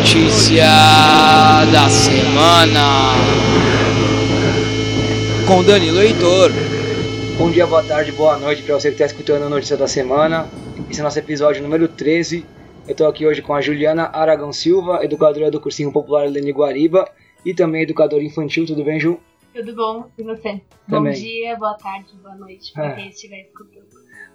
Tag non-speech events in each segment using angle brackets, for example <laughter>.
Notícia da semana com Danilo Heitor. Bom dia, boa tarde, boa noite para você que está escutando a notícia da semana. Esse é nosso episódio número 13. Eu estou aqui hoje com a Juliana Aragão Silva, educadora do Cursinho Popular Lene Guariba e também educadora infantil. Tudo bem, Ju? Tudo bom? E você? Também. Bom dia, boa tarde, boa noite para É. quem estiver escutando.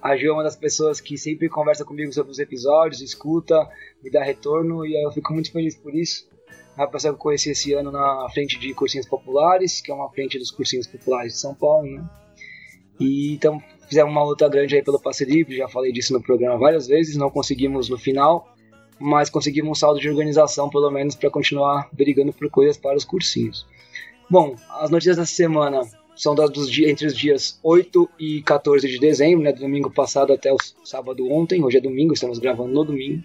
A Ju é uma das pessoas que sempre conversa comigo sobre os episódios, escuta, me dá retorno e eu fico muito feliz por isso. É uma pessoa que eu conheci esse ano na frente de cursinhos populares, que é uma frente dos cursinhos populares de São Paulo, né? E então fizemos uma luta grande aí pelo passe livre, já falei disso no programa várias vezes, não conseguimos no final, mas conseguimos um saldo de organização pelo menos para continuar brigando por coisas para os cursinhos. Bom, as notícias dessa semana são das dos dias, entre os dias 8 e 14 de dezembro, né, do domingo passado até o sábado ontem, hoje é domingo, estamos gravando no domingo.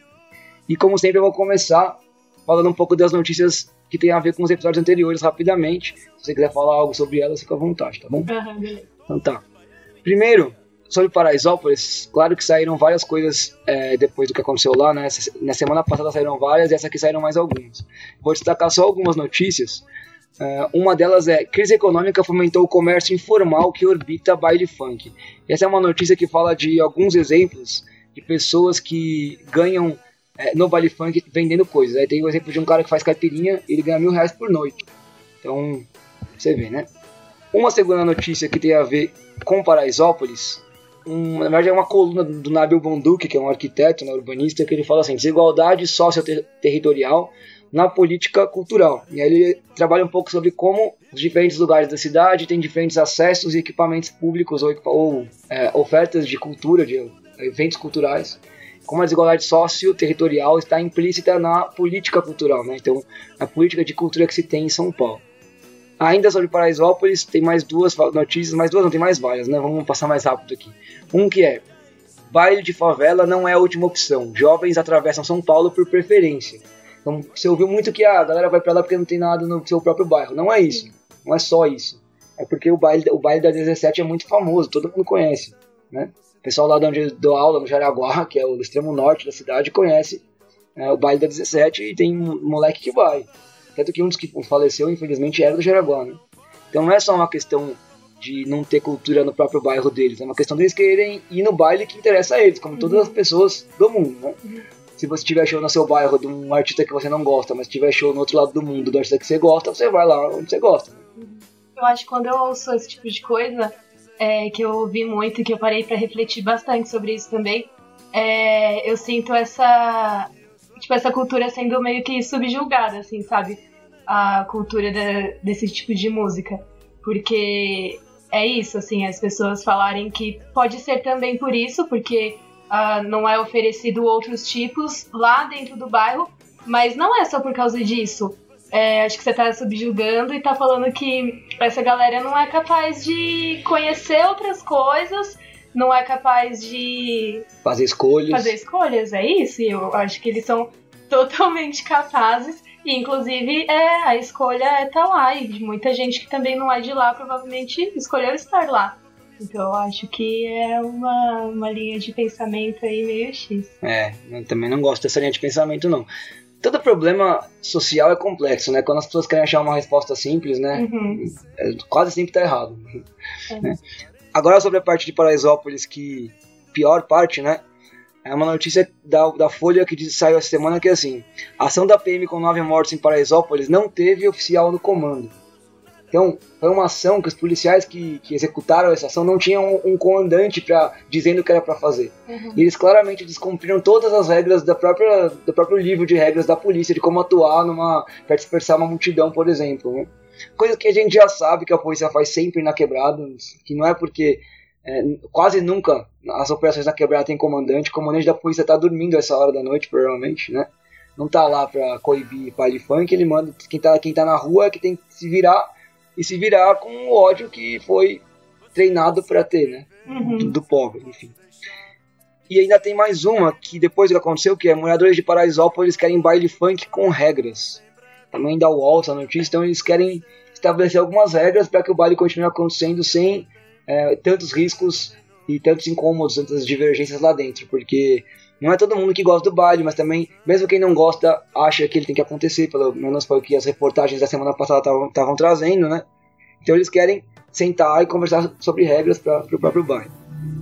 E como sempre eu vou começar falando um pouco das notícias que tem a ver com os episódios anteriores rapidamente. Se você quiser falar algo sobre elas, fica à vontade, tá bom? Beleza. Então tá. Primeiro, sobre Paraisópolis, claro que saíram várias coisas é, depois do que aconteceu lá, né? Essa- Na semana passada saíram várias e essa aqui saíram mais algumas. Vou destacar só algumas notícias. É, uma delas é: crise econômica fomentou o comércio informal que orbita baile funk. Essa é uma notícia que fala de alguns exemplos de pessoas que ganham é, no baile funk vendendo coisas. Aí tem o exemplo de um cara que faz caipirinha e ele ganha mil reais por noite. Então, você vê, né? Uma segunda notícia que tem a ver com Paraisópolis, um, na verdade é uma coluna do Nabil Bonduque, que é um arquiteto, né, urbanista, que ele fala assim, desigualdade socio-territorial na política cultural. E aí ele trabalha um pouco sobre como os diferentes lugares da cidade têm diferentes acessos e equipamentos públicos ou, ou, é, ofertas de cultura, de eventos culturais, como a desigualdade socio-territorial está implícita na política cultural, né? então na política de cultura que se tem em São Paulo. Ainda sobre Paraisópolis, tem mais duas notícias, mais duas não, tem mais várias, né? Vamos passar mais rápido aqui. Um que é, baile de favela não é a última opção, jovens atravessam São Paulo por preferência. Então, você ouviu muito que ah, a galera vai pra lá porque não tem nada no seu próprio bairro. Não é isso, não é só isso. É porque o baile, o baile da 17 é muito famoso, todo mundo conhece, né? O pessoal lá de onde eu dou aula, no Jaraguá, <laughs> que é o extremo norte da cidade, conhece é, o baile da 17 e tem um moleque que vai. Tanto que um dos que faleceu, infelizmente, era do Jaraguá, né? Então não é só uma questão de não ter cultura no próprio bairro deles, é uma questão deles quererem ir no baile que interessa a eles, como todas as pessoas do mundo, né? Se você tiver show no seu bairro de um artista que você não gosta, mas tiver show no outro lado do mundo do artista que você gosta, você vai lá onde você gosta. Eu acho que quando eu ouço esse tipo de coisa, é, que eu ouvi muito que eu parei pra refletir bastante sobre isso também, é, eu sinto essa, tipo, essa cultura sendo meio que subjulgada, assim, sabe? A cultura da- desse tipo de música. Porque é isso, assim, as pessoas falarem que pode ser também por isso, porque ah, não é oferecido outros tipos lá dentro do bairro, mas não é só por causa disso. É, acho que você tá subjugando e tá falando que essa galera não é capaz de conhecer outras coisas, não é capaz de Fazer escolhas. fazer escolhas, é isso? E eu acho que eles são totalmente capazes. E inclusive é, a escolha é estar lá. E de muita gente que também não é de lá provavelmente escolheu estar lá. Então eu acho que é uma, uma linha de pensamento aí meio X. É, eu também não gosto dessa linha de pensamento, não. Todo problema social é complexo, né? Quando as pessoas querem achar uma resposta simples, né? Uhum. É, quase sempre tá errado. É. né? Agora sobre a parte de Paraisópolis, que pior parte, né? É uma notícia da, da Folha que diz- saiu essa semana que é assim: a ação da PM com nove mortos em Paraisópolis não teve oficial no comando. Então, foi uma ação que os policiais que, que executaram essa ação não tinham um, um comandante pra, dizendo o que era para fazer. Uhum. E eles claramente descumpriram todas as regras da própria, do próprio livro de regras da polícia de como atuar numa para dispersar uma multidão, por exemplo. né? Coisa que a gente já sabe que a polícia faz sempre na quebrada, que não é porque é, quase nunca as operações na quebrada tem comandante, o comandante da polícia tá dormindo essa hora da noite, provavelmente, né? Não tá lá pra coibir baile funk, ele manda quem tá, quem tá na rua é que tem que se virar e se virar com o ódio que foi treinado pra ter, né? Uhum. do, do pobre, enfim. E ainda tem mais uma que depois do que aconteceu, que é moradores de Paraisópolis querem baile funk com regras. Também dá o UOL essa notícia, então eles querem estabelecer algumas regras para que o baile continue acontecendo sem é, tantos riscos e tantos incômodos, tantas divergências lá dentro, porque Não é todo mundo que gosta do baile, mas também, mesmo quem não gosta, acha que ele tem que acontecer, pelo menos foi o que as reportagens da semana passada estavam trazendo, né? Então eles querem sentar e conversar sobre regras para o próprio baile.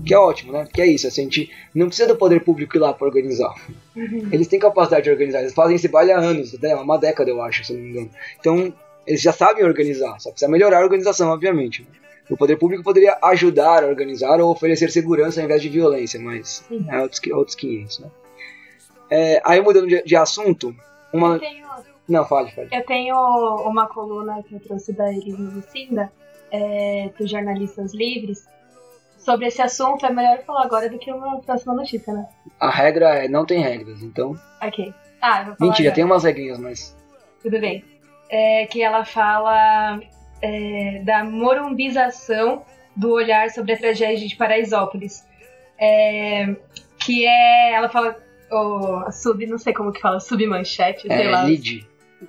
Que é ótimo, né? Que é isso, assim, a gente não precisa do poder público ir lá para organizar. Uhum. Eles têm capacidade de organizar, eles fazem esse baile há anos, né? uma década eu acho, se não me engano. Então, eles já sabem organizar, só precisa melhorar a organização, obviamente. O poder público poderia ajudar a organizar ou oferecer segurança ao invés de violência, mas é outros, outros 500, né? É, aí mudando de, de assunto, uma... Eu tenho... Não, fale, fale. Eu tenho uma coluna que eu trouxe da Elis Lucinda, é, dos jornalistas livres, sobre esse assunto. É melhor falar agora do que uma próxima notícia, né? A regra é não tem regras, então... Ok. Ah, eu vou falar Mentira, agora. tem umas regrinhas, mas... Tudo bem. É, que ela fala é, da morumbização do olhar sobre a tragédia de Paraisópolis. É, que é. Ela fala. Oh, sub, não sei como que fala, submanchete, sei é, lá. Lead.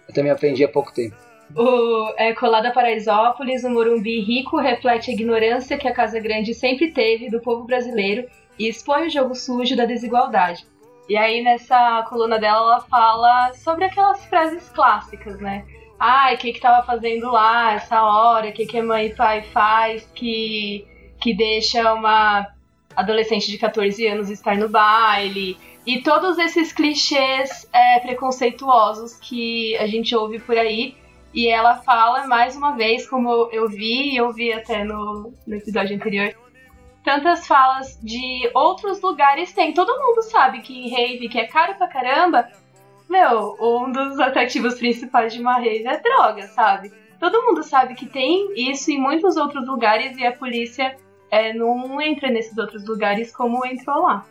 Eu também aprendi há pouco tempo. O é, Colada Paraisópolis, o Morumbi rico reflete a ignorância que a Casa Grande sempre teve do povo brasileiro e expõe o jogo sujo da desigualdade. E aí nessa coluna dela ela fala sobre aquelas frases clássicas, né? Ai, o que que tava fazendo lá essa hora, o que que mãe e pai faz que, que deixa uma adolescente de 14 anos estar no baile, e todos esses clichês é, preconceituosos que a gente ouve por aí, e ela fala mais uma vez, como eu vi, e eu vi até no, no episódio anterior, tantas falas de outros lugares tem. Todo mundo sabe que em rave, que é caro pra caramba, meu, um dos atrativos principais de uma rave é droga, sabe? Todo mundo sabe que tem isso em muitos outros lugares e a polícia é, não entra nesses outros lugares como entrou lá.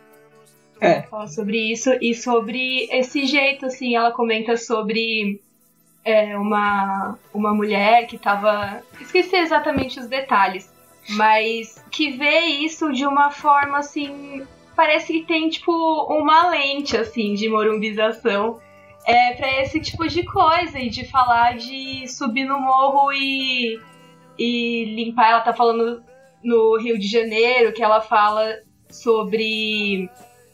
É. Fala sobre isso e sobre esse jeito, assim, ela comenta sobre é, uma, uma mulher que tava. Esqueci exatamente os detalhes, mas que vê isso de uma forma assim. Parece que tem, tipo, uma lente, assim, de morumbização é, para esse tipo de coisa e de falar de subir no morro e, e limpar. Ela tá falando no Rio de Janeiro que ela fala sobre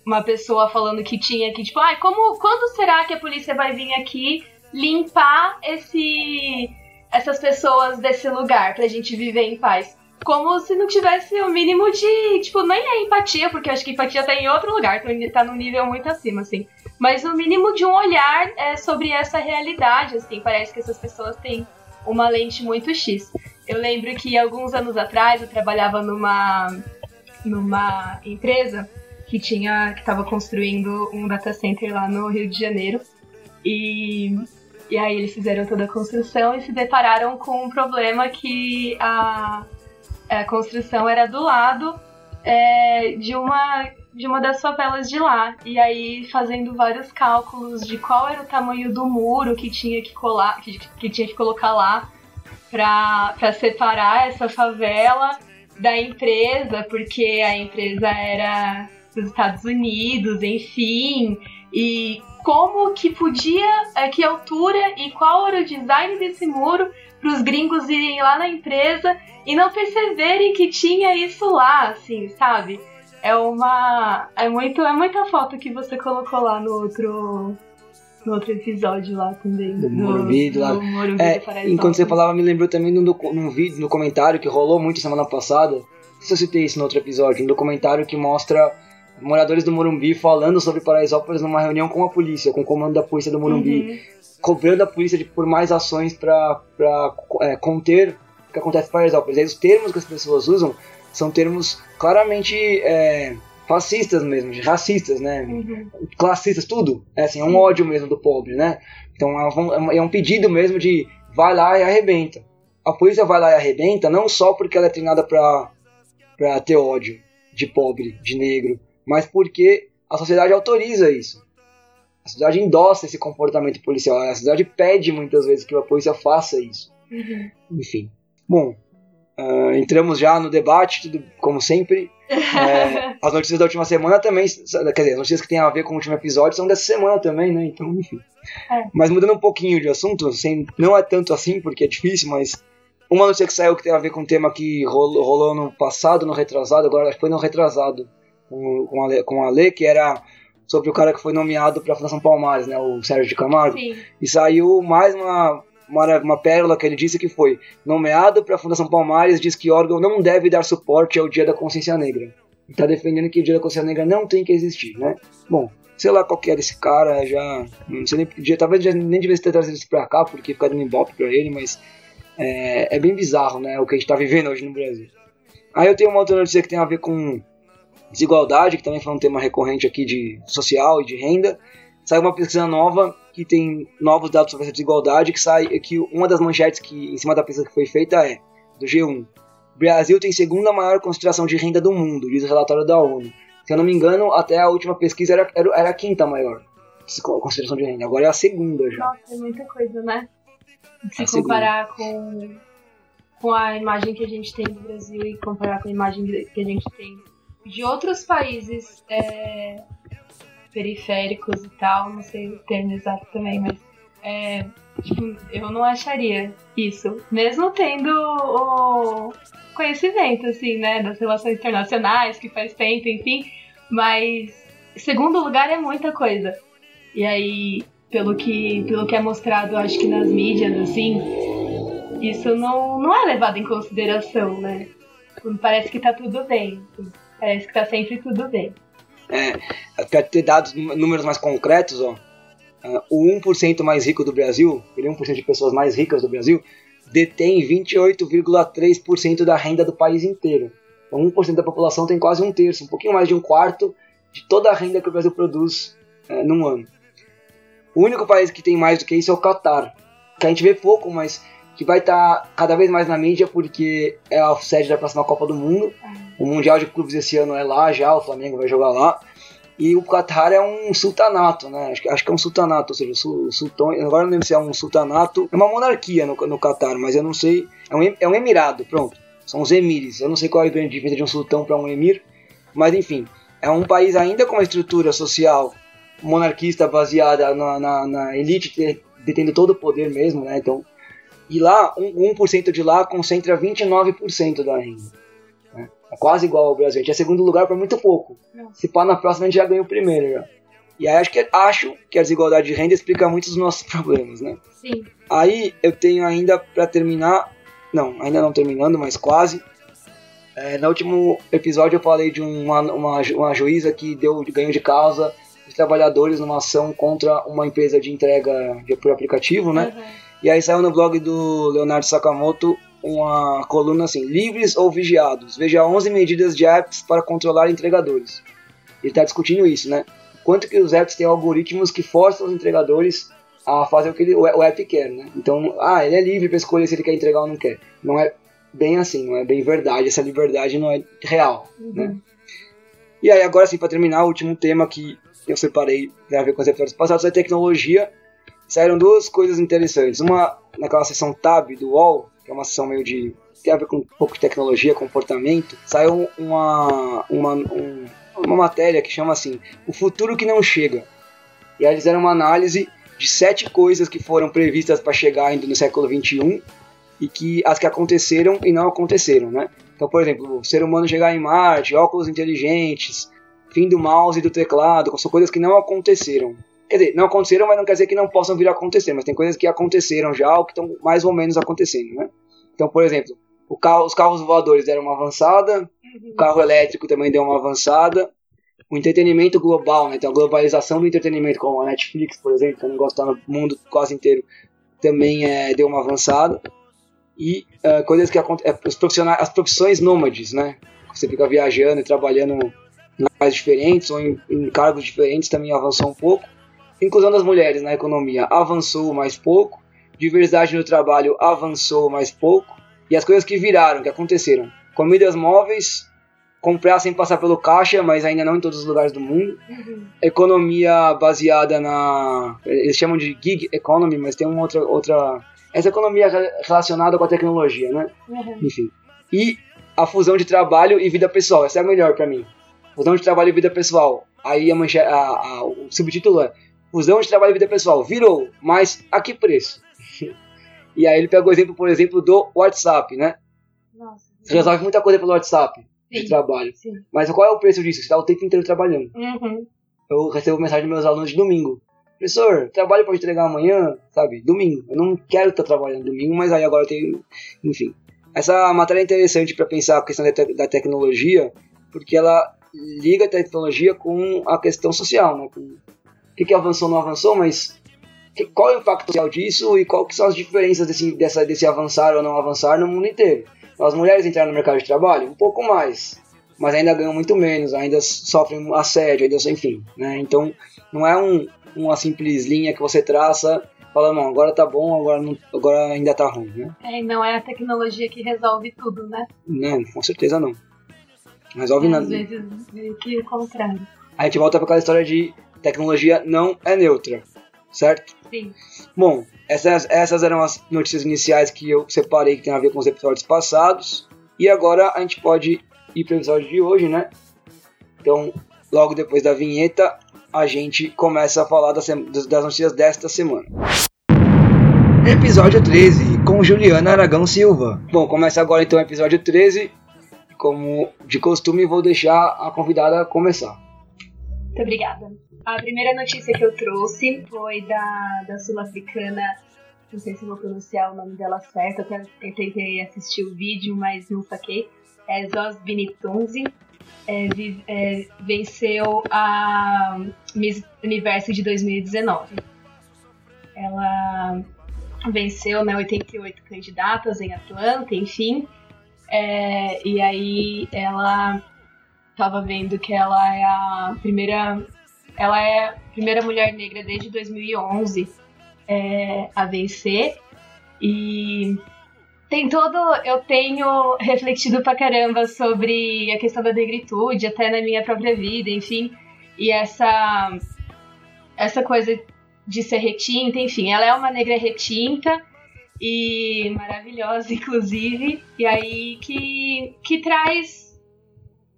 uma pessoa falando que tinha que, tipo, ah, como, quando será que a polícia vai vir aqui limpar esse, essas pessoas desse lugar pra gente viver em paz? Como se não tivesse o mínimo de, tipo, nem é empatia, porque eu acho que empatia tá em outro lugar, tá num nível muito acima, assim mas no mínimo de um olhar é, sobre essa realidade, assim, parece que essas pessoas têm uma lente muito X. Eu lembro que alguns anos atrás eu trabalhava numa numa empresa que tinha que estava construindo um data center lá no Rio de Janeiro e e aí eles fizeram toda a construção e se depararam com um problema que a, a construção era do lado é, de uma de uma das favelas de lá. E aí fazendo vários cálculos de qual era o tamanho do muro que tinha que colar, que, que tinha que colocar lá para separar essa favela da empresa, porque a empresa era dos Estados Unidos, enfim, e como que podia, a que altura e qual era o design desse muro para os gringos irem lá na empresa e não perceberem que tinha isso lá, assim, sabe? É uma. É, muito, é muita foto que você colocou lá no outro. No outro episódio lá também. Do Morumbi, do, lado. Morumbi é, enquanto você falava, me lembrou também num, num vídeo, no comentário que rolou muito semana passada. Não sei se eu citei isso no outro episódio, um documentário que mostra moradores do Morumbi falando sobre Paraisópolis numa reunião com a polícia, com o comando da polícia do Morumbi, uhum. cobrando a polícia de, por mais ações para é, conter o que acontece em Paraisópolis. Aí os termos que as pessoas usam são termos claramente é, fascistas mesmo, racistas, né? Uhum. Classistas, tudo. É assim, é um ódio mesmo do pobre, né? Então é, é um pedido mesmo de vai lá e arrebenta. A polícia vai lá e arrebenta não só porque ela é treinada para pra ter ódio de pobre, de negro, mas porque a sociedade autoriza isso. A sociedade endossa esse comportamento policial. A sociedade pede muitas vezes que a polícia faça isso. Uhum. Enfim. Bom, Uh, entramos já no debate, tudo como sempre. <laughs> É, as notícias da última semana também, quer dizer, as notícias que tem a ver com o último episódio são dessa semana também, né? Então, enfim. É. Mas mudando um pouquinho de assunto, assim, não é tanto assim porque é difícil, mas uma notícia que saiu que tem a ver com um tema que rolou, rolou no passado, no retrasado, agora acho que foi no retrasado com, com, a, com a Lê, que era sobre o cara que foi nomeado para a Fundação Palmares, né, o Sérgio de Camargo. Sim. E saiu mais uma, uma, uma pérola que ele disse que foi nomeado para a Fundação Palmares, diz que órgão não deve dar suporte ao Dia da Consciência Negra. E tá defendendo que o Dia da Consciência Negra não tem que existir, né? Bom, sei lá qual que era esse cara, já. Não sei nem. Talvez já nem devesse ter trazido isso pra cá, porque fica dando ibope pra ele, mas. É, é bem bizarro, né? O que a gente tá vivendo hoje no Brasil. Aí eu tenho uma outra notícia que tem a ver com desigualdade, que também foi um tema recorrente aqui de social e de renda. Saiu uma pesquisa nova que tem novos dados sobre essa desigualdade, que sai que uma das manchetes que em cima da pesquisa que foi feita é do G1. Brasil tem segunda maior concentração de renda do mundo, diz o relatório da ONU. Se eu não me engano, até a última pesquisa era, era, era a quinta maior concentração de renda. Agora é a segunda já. Nossa, é muita coisa, né? Se A segunda. comparar com, com a imagem que a gente tem do Brasil e comparar com a imagem que a gente tem de outros países é, periféricos e tal, não sei o termo exato também, mas é, tipo, eu não acharia isso. Mesmo tendo o conhecimento, assim, né, das relações internacionais, que faz tempo, enfim, mas segundo lugar é muita coisa. E aí, pelo que, pelo que é mostrado, acho que nas mídias, assim, isso não, não é levado em consideração, né? Parece que tá tudo bem. Parece que tá sempre tudo bem. Para ter dados, nú- números mais concretos, ó, ah, o 1% mais rico do Brasil, ele é 1% de pessoas mais ricas do Brasil, detém 28,3% da renda do país inteiro. Então 1% da população tem quase um terço, um pouquinho mais de um quarto de toda a renda que o Brasil produz eh, num ano. O único país que tem mais do que isso é o Catar, que a gente vê pouco, mas que vai estar cada vez mais na mídia porque é a sede da próxima Copa do Mundo. O Mundial de Clubes esse ano é lá já, o Flamengo vai jogar lá. E o Qatar é um sultanato, né? Acho que, acho que é um sultanato, ou seja, o sul- o sultão. Agora eu não lembro se é um sultanato. É uma monarquia no, no Qatar, mas eu não sei. É um, é um emirado, pronto. São os emires. Eu não sei qual é a grande diferença de um sultão para um emir. Mas enfim, é um país ainda com uma estrutura social monarquista baseada na, na, na elite te- detendo todo o poder mesmo, né? Então, e lá, um, 1% de lá concentra 29% da renda. né? É quase igual ao Brasil. A gente é segundo lugar por muito pouco. Se pá, na próxima a gente já ganha o primeiro. Já. E aí acho que, acho que a desigualdade de renda explica muitos dos nossos <laughs> problemas, né? Sim. Aí eu tenho ainda para terminar, não, ainda não terminando, mas quase. É, no último episódio eu falei de uma, uma, uma juíza que deu ganho de causa dos trabalhadores numa ação contra uma empresa de entrega de, por aplicativo, né? Uhum. E aí saiu no blog do Leonardo Sakamoto uma coluna assim: livres ou vigiados? Veja 11 medidas de apps para controlar entregadores. Ele está discutindo isso, né? Quanto que os apps têm algoritmos que forçam os entregadores a fazer o que ele, o app quer, né? Então, ah, ele é livre para escolher se ele quer entregar ou não quer. Não é bem assim, não é bem verdade. Essa liberdade não é real, né? Uhum. E aí, agora sim, para terminar, o último tema que eu separei para ver com os episódios passados é tecnologia. Saíram duas coisas interessantes. Uma naquela seção Tab do UOL, que é uma seção meio de. tem a ver com um pouco de tecnologia, comportamento. Saiu uma, uma, um- uma matéria que chama assim: O Futuro que Não Chega. E aí eles fizeram uma análise de sete coisas que foram previstas para chegar ainda no século XXI e que as que aconteceram e não aconteceram, né? Então, por exemplo, o ser humano chegar em Marte, óculos inteligentes, fim do mouse e do teclado, são coisas que não aconteceram. Quer dizer, não aconteceram, mas não quer dizer que não possam vir a acontecer, mas tem coisas que aconteceram já ou que estão mais ou menos acontecendo, né? Então, por exemplo, carro- os carros voadores deram uma avançada, o carro elétrico também deu uma avançada, o entretenimento global, né? Então, a globalização do entretenimento, como a Netflix, por exemplo, que é um negócio que está no mundo quase inteiro, também é, deu uma avançada. E eh, coisas que acontecem, os profissionais, as profissões nômades, né? Você fica viajando e trabalhando em lugares diferentes ou em, em cargos diferentes também avançou um pouco. Inclusão das mulheres na economia avançou mais pouco. Diversidade no trabalho avançou mais pouco. E as coisas que viraram, que aconteceram. Comidas móveis, comprar sem passar pelo caixa, mas ainda não em todos os lugares do mundo. Uhum. Economia baseada na. Eles chamam de gig economy, mas tem uma outra. outra essa economia re- relacionada com a tecnologia, né? Uhum. Enfim. E a fusão de trabalho e vida pessoal. Essa é a melhor pra mim. Fusão de trabalho e vida pessoal. Aí a manche... a- a- o subtítulo é Fusão de trabalho e vida pessoal. Virou, mas a que preço? <laughs> e aí ele pegou o exemplo, por exemplo, do WhatsApp, né? Nossa. Você resolve muita coisa pelo WhatsApp de Sim. trabalho. Sim. Mas qual é o preço disso? Você está o tempo inteiro trabalhando. Uhum. eu recebo mensagem dos meus alunos de domingo. Professor, trabalho pode entregar amanhã, sabe? Domingo. Eu não quero estar trabalhando domingo, mas aí agora eu tenho. Enfim. Essa matéria é interessante para pensar a questão da, te da, tecnologia, porque ela liga a tecnologia com a questão social, né? Com o que, que avançou não avançou, mas que, qual é o impacto social disso e quais são as diferenças desse, dessa, desse avançar ou não avançar no mundo inteiro. As mulheres entraram no mercado de trabalho? Um pouco mais, mas ainda ganham muito menos, ainda sofrem assédio, ainda, enfim. Né? Então, não é um, uma simples linha que você traça falando, não, agora tá bom, agora, não, agora ainda tá ruim, né? É, e não é a tecnologia que resolve tudo, né? Não, com certeza não. Resolve é, nada. Às vezes meio que o contrário. A gente volta para aquela história de tecnologia não é neutra, certo? Sim. Bom, essas, essas eram as notícias iniciais que eu separei que tem a ver com os episódios passados. E agora a gente pode ir para o episódio de hoje, né? Então, logo depois da vinheta, a gente começa a falar das, das notícias desta semana. Episódio 13, com Juliana Aragão Silva. Bom, começa agora então o episódio 13. Como de costume, vou deixar a convidada começar. Muito obrigada. A primeira notícia que eu trouxe foi da, da sul-africana, não sei se vou pronunciar o nome dela certo, até tentei assistir o vídeo, mas não saquei. É Zos Binitunzi. É, é, venceu a Miss Universo de 2019. Ela venceu né, 88 candidatas em Atlanta, enfim. É, e aí ela estava vendo que ela é a primeira ela é a primeira mulher negra desde 2011 é, a vencer. E tem todo. Eu tenho refletido pra caramba sobre a questão da negritude, até na minha própria vida, enfim. E essa. Essa coisa de ser retinta, enfim. Ela é uma negra retinta e maravilhosa, <laughs> inclusive. E aí que, que traz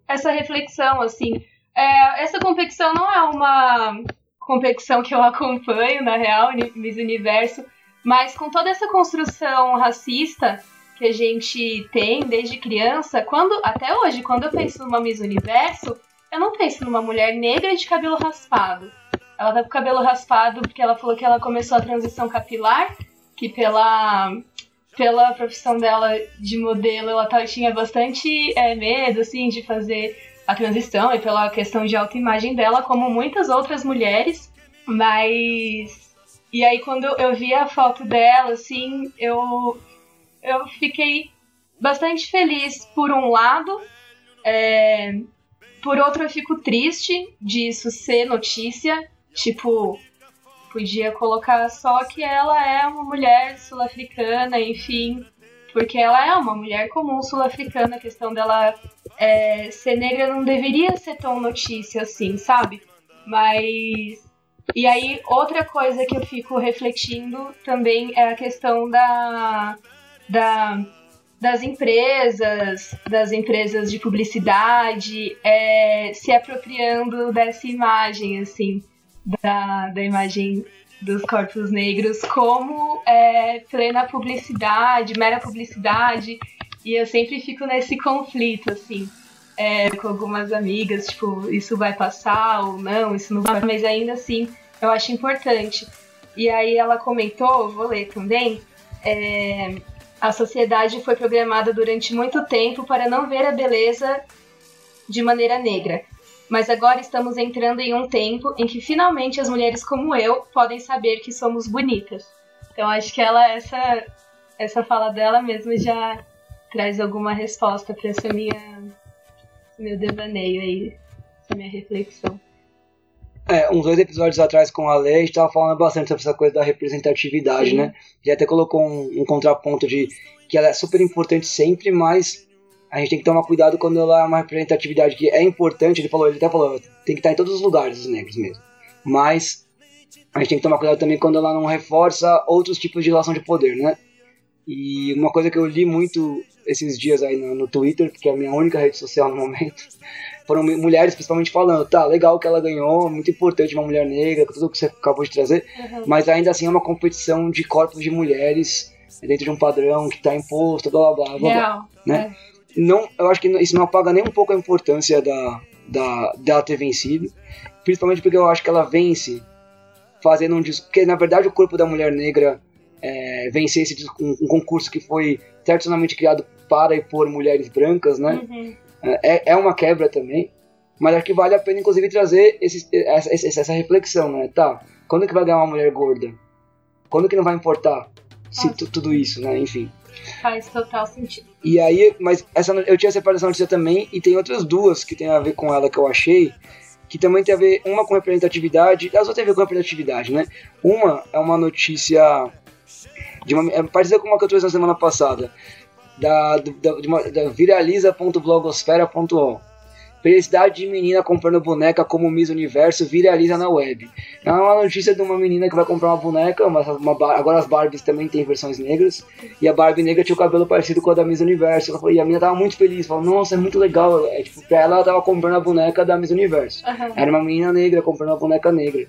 essa reflexão, assim é, essa competição não é uma competição que eu acompanho, na real, Miss Universo, mas com toda essa construção racista que a gente tem desde criança, quando até hoje, quando eu penso numa Miss Universo, eu não penso numa mulher negra de cabelo raspado. Ela tá com o cabelo raspado porque ela falou que ela começou a transição capilar, que pela pela profissão dela de modelo, ela tinha bastante é, medo, assim, de fazer a transição e pela questão de autoimagem dela, como muitas outras mulheres, mas. E aí, quando eu vi a foto dela, assim, eu, eu fiquei bastante feliz por um lado, é, por outro, eu fico triste disso ser notícia. Tipo, podia colocar só que ela é uma mulher sul-africana, enfim, porque ela é uma mulher comum sul-africana, a questão dela é, ser negra não deveria ser tão notícia assim, sabe? Mas. E aí, outra coisa que eu fico refletindo também é a questão da. da das empresas, das empresas de publicidade, é, se apropriando dessa imagem, assim, da, da imagem dos corpos negros como é, plena publicidade, mera publicidade, e eu sempre fico nesse conflito, assim, é, com algumas amigas, tipo, isso vai passar ou não, isso não vai, mas ainda assim eu acho importante. E aí ela comentou, vou ler também, é, a sociedade foi programada durante muito tempo para não ver a beleza de maneira negra. Mas agora estamos entrando em um tempo em que finalmente as mulheres como eu podem saber que somos bonitas. Então acho que ela essa essa fala dela mesmo já traz alguma resposta para essa minha meu devaneio aí, essa minha reflexão. É, uns dois episódios atrás com a Lei, a gente tava falando bastante sobre essa coisa da representatividade, Sim. né? Já até colocou um, um, contraponto de que ela é super importante sempre, mas a gente tem que tomar cuidado quando ela é uma representatividade que é importante. Ele falou, ele até falou, tem que estar em todos os lugares, os negros mesmo. Mas a gente tem que tomar cuidado também quando ela não reforça outros tipos de relação de poder, né? E uma coisa que eu li muito esses dias aí no, no Twitter, que é a minha única rede social no momento, <laughs> foram mulheres principalmente falando, tá, legal que ela ganhou, muito importante uma mulher negra, tudo que você acabou de trazer, uhum. mas ainda assim é uma competição de corpos de mulheres dentro de um padrão que está imposto, blá blá blá blá, blá né? É. Não, eu acho que isso não apaga nem um pouco a importância da, da, dela ter vencido. Principalmente porque eu acho que ela vence fazendo um discurso. Porque na verdade o corpo da mulher negra é, vencer esse, um, um, concurso que foi tradicionalmente criado para e por mulheres brancas, né? Uhum. É, é uma quebra também. Mas acho que vale a pena, inclusive, trazer esse, essa, essa, reflexão, né? Tá, quando que vai ganhar uma mulher gorda? Quando que não vai importar se tudo isso, né? Enfim. Faz total sentido. E aí, mas essa, eu tinha separado essa notícia também, e tem outras duas que tem a ver com ela que eu achei, que também tem a ver, uma com representatividade, as outras tem a ver com representatividade, né? Uma é uma notícia de uma, é parecida com uma que eu trouxe na semana passada, da, da, da viraliza.blogosfera.com Felicidade de menina comprando boneca como Miss Universo viraliza na web. É uma notícia de uma menina que vai comprar uma boneca, uma, uma, agora as Barbies também tem versões negras, e a Barbie negra tinha o cabelo parecido com a da Miss Universo. E a menina tava muito feliz, falou, nossa, é muito legal. É, tipo, pra ela, ela tava comprando a boneca da Miss Universo. Uhum. Era uma menina negra comprando uma boneca negra.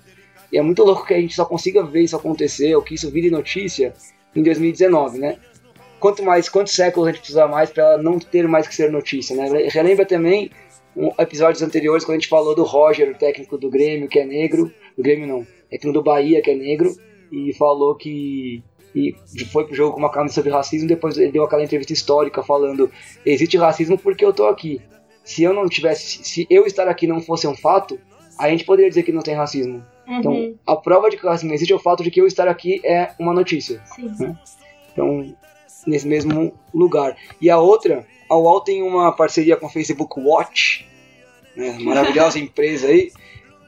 E é muito louco que a gente só consiga ver isso acontecer, ou que isso vire notícia em 2019, né? Quanto mais, quantos séculos a gente precisa mais para ela não ter mais que ser notícia, né? Relembra também episódios anteriores quando a gente falou do Roger, o técnico do Grêmio, que é negro, do Grêmio não, técnico do Bahia, que é negro, e falou que e foi pro jogo com uma camisa sobre racismo, depois ele deu aquela entrevista histórica falando existe racismo porque eu tô aqui. Se eu não tivesse, se eu estar aqui não fosse um fato, a gente poderia dizer que não tem racismo. Então, uhum. Então, a prova de que o racismo existe é o fato de que eu estar aqui é uma notícia. Né? Então, nesse mesmo lugar. E a outra a UOL tem uma parceria com o Facebook Watch, né, maravilhosa <laughs> empresa aí,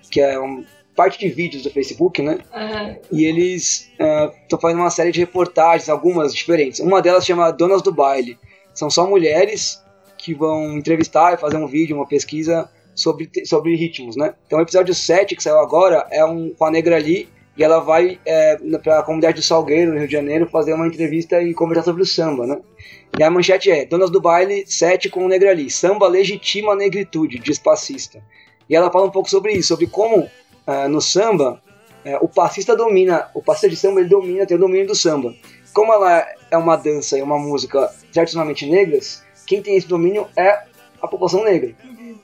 que é uma parte de vídeos do Facebook, né? Uhum. E eles estão uh, fazendo uma série de reportagens, algumas diferentes. Uma delas chama Donas do Baile. São só mulheres que vão entrevistar e fazer um vídeo, uma pesquisa sobre, sobre ritmos, né? Então o episódio 7 que saiu agora é um com a Negra ali e ela vai é, para a comunidade do Salgueiro, no Rio de Janeiro, fazer uma entrevista e conversar sobre o samba, né? E a manchete é: Donas do Baile, 7 com o Negrali. Samba legitima a negritude, diz passista. E ela fala um pouco sobre isso, sobre como uh, no samba uh, o passista domina, o passista de samba ele domina, tem o domínio do samba. Como ela é uma dança e uma música tradicionalmente negras, quem tem esse domínio é a população negra.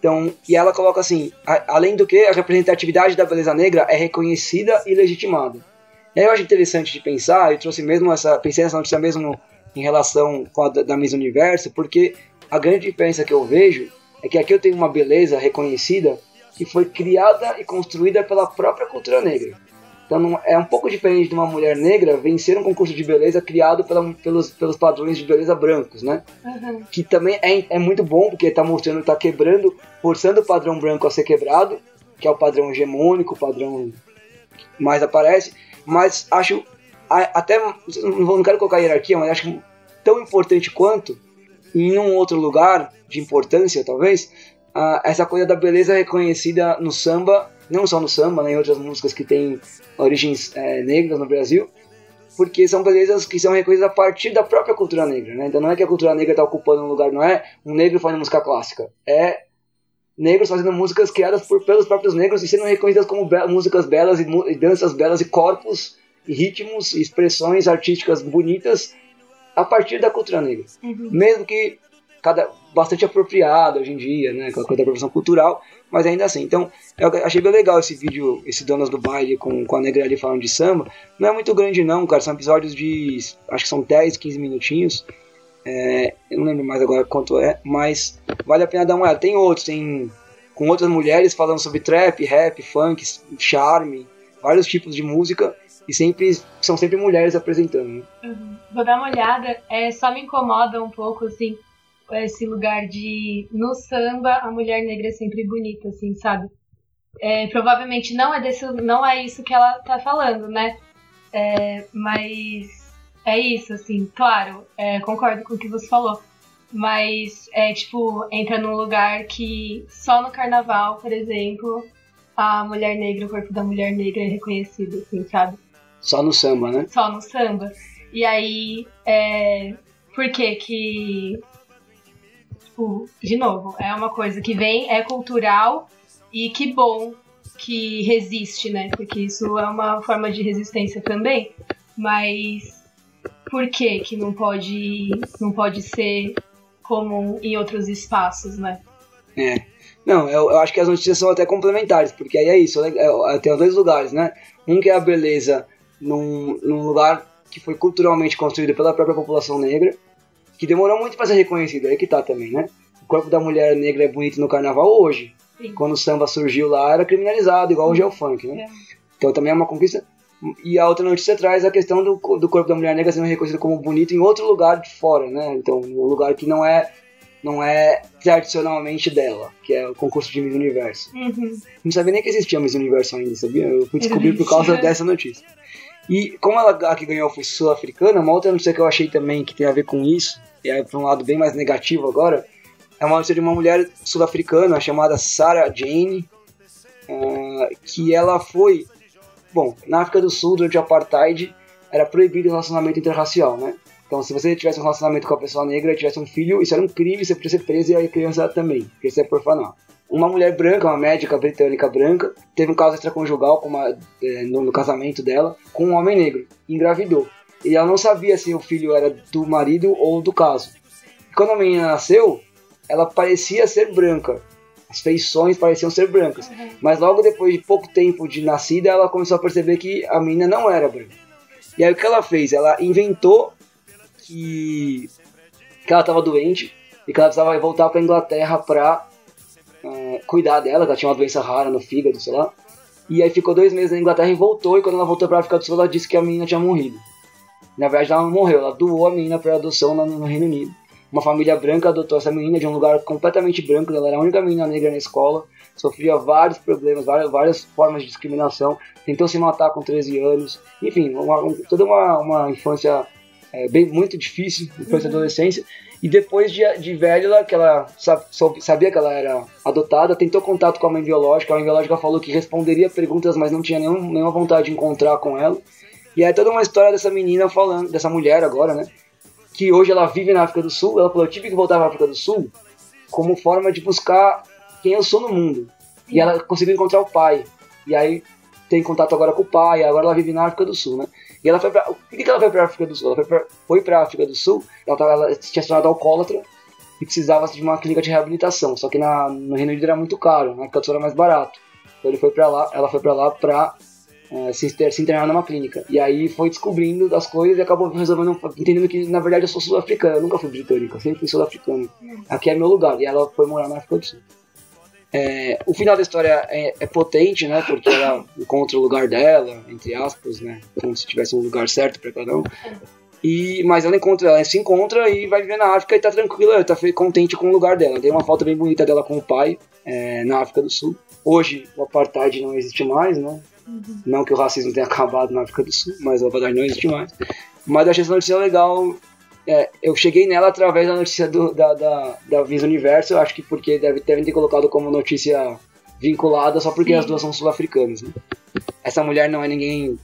Então, e ela coloca assim: a, além do que, a representatividade da beleza negra é reconhecida e legitimada. E aí eu acho interessante de pensar, eu trouxe mesmo essa, pensei nessa notícia mesmo em relação com a da, da Miss Universo, porque a grande diferença que eu vejo é que aqui eu tenho uma beleza reconhecida que foi criada e construída pela própria cultura negra. Então não, é um pouco diferente de uma mulher negra vencer um concurso de beleza criado pela, pelos, pelos padrões de beleza brancos, né? Uhum. Que também é, é muito bom porque está mostrando, está quebrando, forçando o padrão branco a ser quebrado, que é o padrão hegemônico, o padrão que mais aparece. Mas acho até não quero colocar hierarquia, mas acho tão importante quanto em um outro lugar de importância, talvez, essa coisa da beleza reconhecida no samba, não só no samba, né, em outras músicas que têm origens é, negras no Brasil, porque são belezas que são reconhecidas a partir da própria cultura negra, né? Então não é que a cultura negra está ocupando um lugar, não é um negro fazendo música clássica, é negros fazendo músicas criadas por, pelos próprios negros e sendo reconhecidas como be músicas belas e, e, danças belas e corpos e ritmos e expressões artísticas bonitas a partir da cultura negra. Uhum. Mesmo que cada bastante apropriada hoje em dia, né, com a coisa da produção cultural, mas ainda assim. Então, eu achei bem legal esse vídeo, esse Donas do Baile com, com a Negra ali falando de samba. Não é muito grande não, cara, são episódios de, acho que são 10, 15 minutinhos. É, eu não lembro mais agora quanto é, mas vale a pena dar uma olhada. Tem outros, tem com outras mulheres falando sobre trap, rap, funk, charme, vários tipos de música e sempre são sempre mulheres apresentando. Né? Uhum. Vou dar uma olhada, é, só me incomoda um pouco assim esse lugar de no samba a mulher negra é sempre bonita, assim, sabe? É, provavelmente não é desse, não é isso que ela tá falando, né? É, mas é isso, assim, claro, é, concordo com o que você falou. Mas é tipo, entra num lugar que só no carnaval, por exemplo, a mulher negra, o corpo da mulher negra é reconhecido, assim, sabe? Só no samba, né? Só no samba. E aí, é, por que que tipo, de novo, é uma coisa que vem, é cultural e que bom que resiste, né? Porque isso é uma forma de resistência também. Mas por que que não pode não pode ser comum em outros espaços, né? É. Não, eu, eu acho que as notícias são até complementares, porque aí é isso, é, é, tem dois lugares, né? Um que é a beleza num, num lugar que foi culturalmente construído pela própria população negra, que demorou muito para ser reconhecido, aí que tá também, né? O corpo da mulher negra é bonito no carnaval hoje. Sim. Quando o samba surgiu lá, era criminalizado, igual hoje é o funk, né? É. Então também é uma conquista. E a outra notícia traz a questão do, do corpo da mulher negra sendo reconhecido como bonito em outro lugar de fora, né? Então, um lugar que não é não é tradicionalmente dela, que é o concurso de Miss Universo. Uhum. Não sabia nem que existia Miss Universo ainda, sabia? Eu fui descobrir por causa né? dessa notícia. E como ela, a que ganhou foi sul-africana, uma outra notícia que eu achei também que tem a ver com isso, e é para um lado bem mais negativo agora, é uma notícia de uma mulher sul-africana chamada Sarah Jane, ah, que ela foi, bom, na África do Sul, durante o Apartheid, era proibido o relacionamento interracial, né? Então, se você tivesse um relacionamento com a pessoa negra e tivesse um filho, isso era um crime, você podia ser preso e a criança também, porque isso é profanar. Uma mulher branca, uma médica britânica branca, teve um caso extraconjugal com uma, eh, no, casamento dela com um homem negro, engravidou. E ela não sabia se o filho era do marido ou do caso. E quando a menina nasceu, ela parecia ser branca. As feições pareciam ser brancas. Mas logo depois de pouco tempo de nascida, ela começou a perceber que a menina não era branca. E aí o que ela fez? Ela inventou que, que ela estava doente e que ela precisava voltar para Inglaterra para cuidar dela, ela tinha uma doença rara no fígado, sei lá. E aí ficou dois meses na Inglaterra e voltou. E quando ela voltou para África do Sul, ela disse que a menina tinha morrido. Na verdade, ela não morreu, ela doou a menina para adoção no, no Reino Unido. Uma família branca adotou essa menina de um lugar completamente branco, ela era a única menina negra na escola, sofria vários problemas, várias, várias formas de discriminação, tentou se matar com 13 anos, enfim, uma, um- toda uma, uma infância é, bem, muito difícil, infância e adolescência. E depois de, de velha, ela- que ela sabia que ela era adotada, tentou contato com a mãe biológica, a mãe biológica falou que responderia perguntas, mas não tinha nenhum, nenhuma vontade de encontrar com ela. E é toda uma história dessa menina falando, dessa mulher agora, né? Que hoje ela vive na África do Sul. Ela falou: eu tive que voltar para a África do Sul como forma de buscar quem eu sou no mundo. E ela conseguiu encontrar o pai. E aí tem contato agora com o pai. Agora ela vive na África do Sul, né? E ela foi pra. Por que que ela foi pra África do Sul? Ela foi pra, foi pra África do Sul, ela, tava, ela tinha se tornado alcoólatra e precisava de uma clínica de reabilitação. Só que na, no Reino Unido era muito caro, na África do Sul era mais barato. Então ele foi pra lá, ela foi pra lá pra eh, se, se internar numa clínica. E aí foi descobrindo das coisas e acabou resolvendo, entendendo que na verdade eu sou sul-africana, eu nunca fui britânica, eu sempre fui sul-africana. Aqui é meu lugar. E ela foi morar na África do Sul. É, o final da história é, é potente, né? Porque ela encontra o lugar dela, entre aspas, né? Como se tivesse um lugar certo para cada um. E, mas ela encontra, ela se encontra e vai viver na África e tá tranquila, tá contente com o lugar dela. Tem uma foto bem bonita dela com o pai é, na África do Sul. Hoje o apartheid não existe mais, né? Não que o racismo tenha acabado na África do Sul, mas o apartheid não existe mais. Mas eu achei essa notícia legal. É, eu cheguei nela através da notícia do, da, da, da Visa Universo, eu acho que porque deve, devem ter colocado como notícia vinculada só porque Sim. as duas são sul-africanas. Né? Essa mulher não é ninguém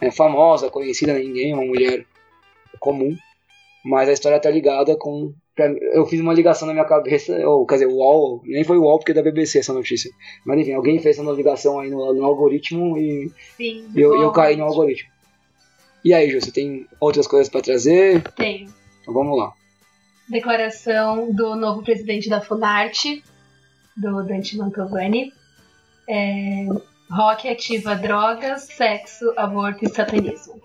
é, famosa, conhecida, ninguém, é uma mulher comum, mas a história tá ligada com. pra- eu fiz uma ligação na minha cabeça, ou quer dizer, o UOL, nem foi o UOL porque é da BBC essa notícia, mas enfim, alguém fez essa ligação aí no, no algoritmo e Sim. eu, eu caí no algoritmo. E aí, Ju, você tem outras coisas pra trazer? Tenho. Então vamos lá. Declaração do novo presidente da Funarte, do Dante Mantovani. É, rock ativa drogas, sexo, aborto e satanismo.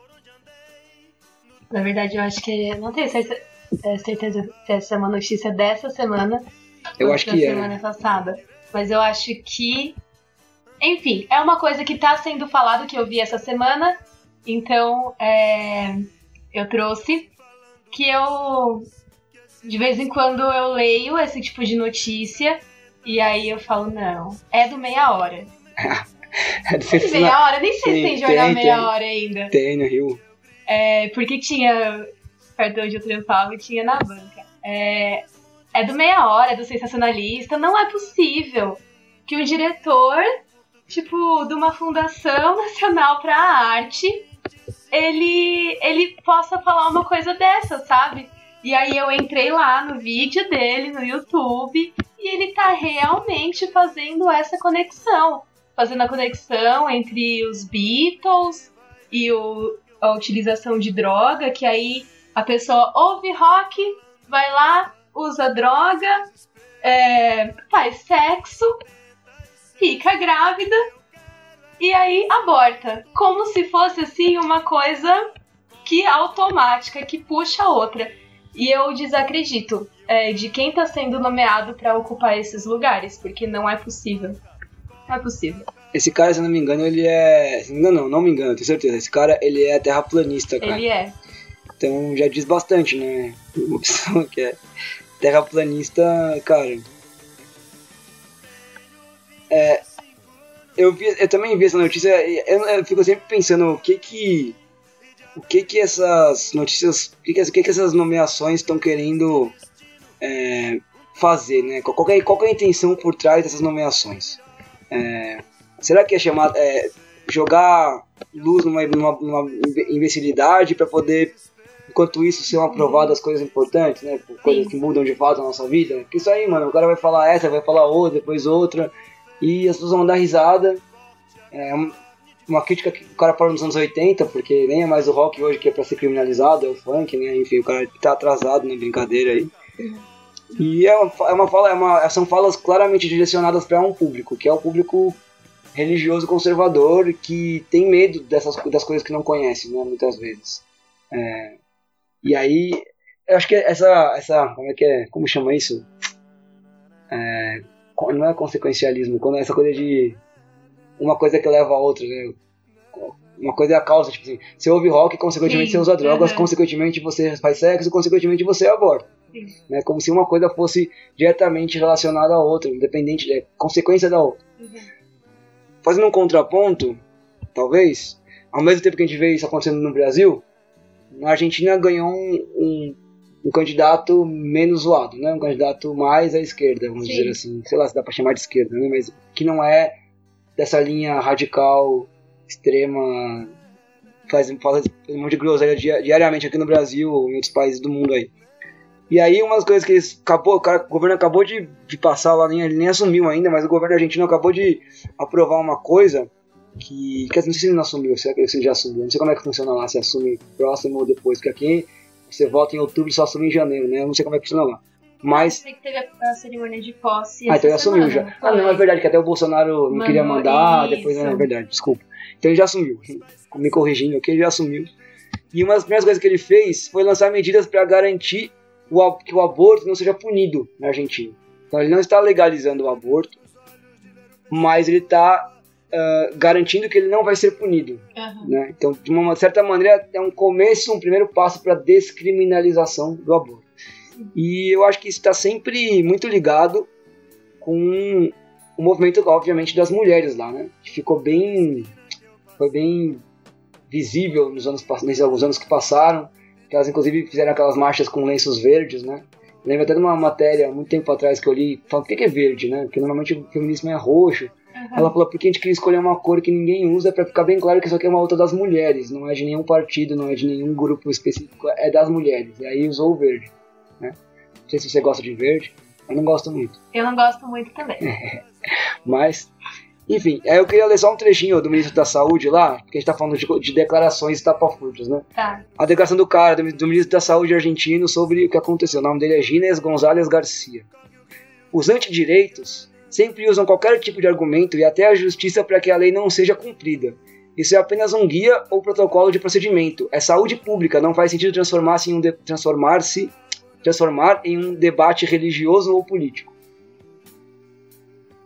Na verdade, eu acho que. Não tenho certeza, é, certeza se essa é uma notícia dessa semana. Eu acho que é. semana passada. Mas eu acho que. Enfim, é uma coisa que tá sendo falado que eu vi essa semana. Então, é, eu trouxe que eu. De vez em quando eu leio esse tipo de notícia. E aí eu falo, não, é do meia hora. <laughs> É do meia hora? Nem sei se tem jornal meia tem. hora ainda. Tem no Rio. É, porque tinha, perto de onde eu trampava, tinha na banca. É, é do meia hora, é do sensacionalista. Não é possível que um diretor, tipo, de uma fundação <laughs> nacional pra arte, ele, ele possa falar uma coisa dessa, sabe? E aí eu entrei lá no vídeo dele, no YouTube, e ele tá realmente fazendo essa conexão. Fazendo a conexão entre os Beatles e o, a utilização de droga, que aí a pessoa ouve rock, vai lá, usa droga é, faz sexo, fica grávida e aí aborta. Como se fosse assim uma coisa que automática, que puxa a outra. E eu desacredito é, de quem está sendo nomeado para ocupar esses lugares, porque não é possível. Não é possível. Esse cara, se eu não me engano, ele é. Não, não, não me engano, tenho certeza. Esse cara, ele é terraplanista, cara. Ele é. Então já diz bastante, né? <laughs> Uma pessoa que é terraplanista, cara. É. Eu, vi, eu também vi essa notícia eu, eu fico sempre pensando o que que. O que que essas notícias. O que que, o que, que essas nomeações estão querendo é, fazer, né? Qual, qual, é, qual é a intenção por trás dessas nomeações? É, será que é chamado. É, jogar luz numa, numa, numa imbecilidade para poder enquanto isso serão aprovadas coisas importantes, né? Coisas que mudam de fato a nossa vida. Porque isso aí, mano, o cara vai falar essa, vai falar outra, depois outra, e as pessoas vão dar risada. É uma crítica que o cara parou nos anos 80, porque nem é mais o rock hoje que é pra ser criminalizado, é o funk, né? Enfim, o cara tá atrasado na brincadeira aí. E é uma, é uma fala, é uma, são falas claramente direcionadas para um público, que é o público religioso conservador que tem medo dessas das coisas que não conhece, né? Muitas vezes. É, e aí, eu acho que essa, essa, como é que é, como chama isso? É, não é consequencialismo, quando é essa coisa de uma coisa que leva a outra, né? Uma coisa é a causa, tipo assim, você ouve rock, consequentemente Sim. você usa drogas, consequentemente você faz sexo, consequentemente você aborta. Né? Como se uma coisa fosse diretamente relacionada à outra, independente, é consequência da outra. Uhum. Fazendo um contraponto, talvez, ao mesmo tempo que a gente vê isso acontecendo no Brasil, a Argentina ganhou um, um, um, candidato menos zoado, né? Um candidato mais à esquerda, vamos Sim. dizer assim. Sei lá se dá para chamar de esquerda, né? Mas que não é dessa linha radical, extrema, faz, faz um monte de groselha diariamente aqui no Brasil ou em outros países do mundo aí. E aí umas coisas que eles acabou, o, cara, o governo acabou de, de passar lá, nem, ele nem assumiu ainda, mas o governo argentino acabou de aprovar uma coisa que. Dizer, não sei se ele não assumiu, se ele já assumiu. Não sei como é que funciona lá, se assume próximo ou depois, porque aqui você vota em outubro e só assume em janeiro, né? Eu não sei como é que funciona lá. Mas. Sei que teve a, cerimônia de posse. Ah, então ele assumiu já. Ah, não, é verdade, que até o Bolsonaro não queria mandar, isso. depois. Não, é verdade, desculpa. Então ele já assumiu. Me corrigindo aqui, ele já assumiu. E uma das primeiras coisas que ele fez foi lançar medidas para garantir o, que o aborto não seja punido na Argentina. Então ele não está legalizando o aborto, mas ele está uh, garantindo que ele não vai ser punido. Uhum. Né? Então, de uma certa maneira, é um começo, um primeiro passo para a descriminalização do aborto. E eu acho que isso está sempre muito ligado com o movimento, obviamente, das mulheres lá, né? Que ficou bem, foi bem visível nos anos, nesses alguns anos que passaram, que elas inclusive fizeram aquelas marchas com lenços verdes, né? Lembro até de uma matéria muito tempo atrás que eu li, falando por que é verde, né? Porque normalmente o feminismo é roxo, Uhum. Ela falou porque a gente queria escolher uma cor que ninguém usa para ficar bem claro que isso aqui é uma luta das mulheres, não é de nenhum partido, não é de nenhum grupo específico, é das mulheres. E aí usou o verde. Né? Não sei se você gosta de verde, eu não gosto muito. Eu não gosto muito também. <laughs> Mas, enfim, aí eu queria ler só um trechinho do ministro da Saúde lá, porque a gente tá falando de, de declarações estapafúrdias, né? Tá. A declaração do cara, do, do ministro da Saúde argentino sobre o que aconteceu. O nome dele é Gines González Garcia. Os antidireitos sempre usam qualquer tipo de argumento e até a justiça para que a lei não seja cumprida. Isso é apenas um guia ou protocolo de procedimento. É saúde pública, não faz sentido transformar-se em um transformar-se transformar em um debate religioso ou político.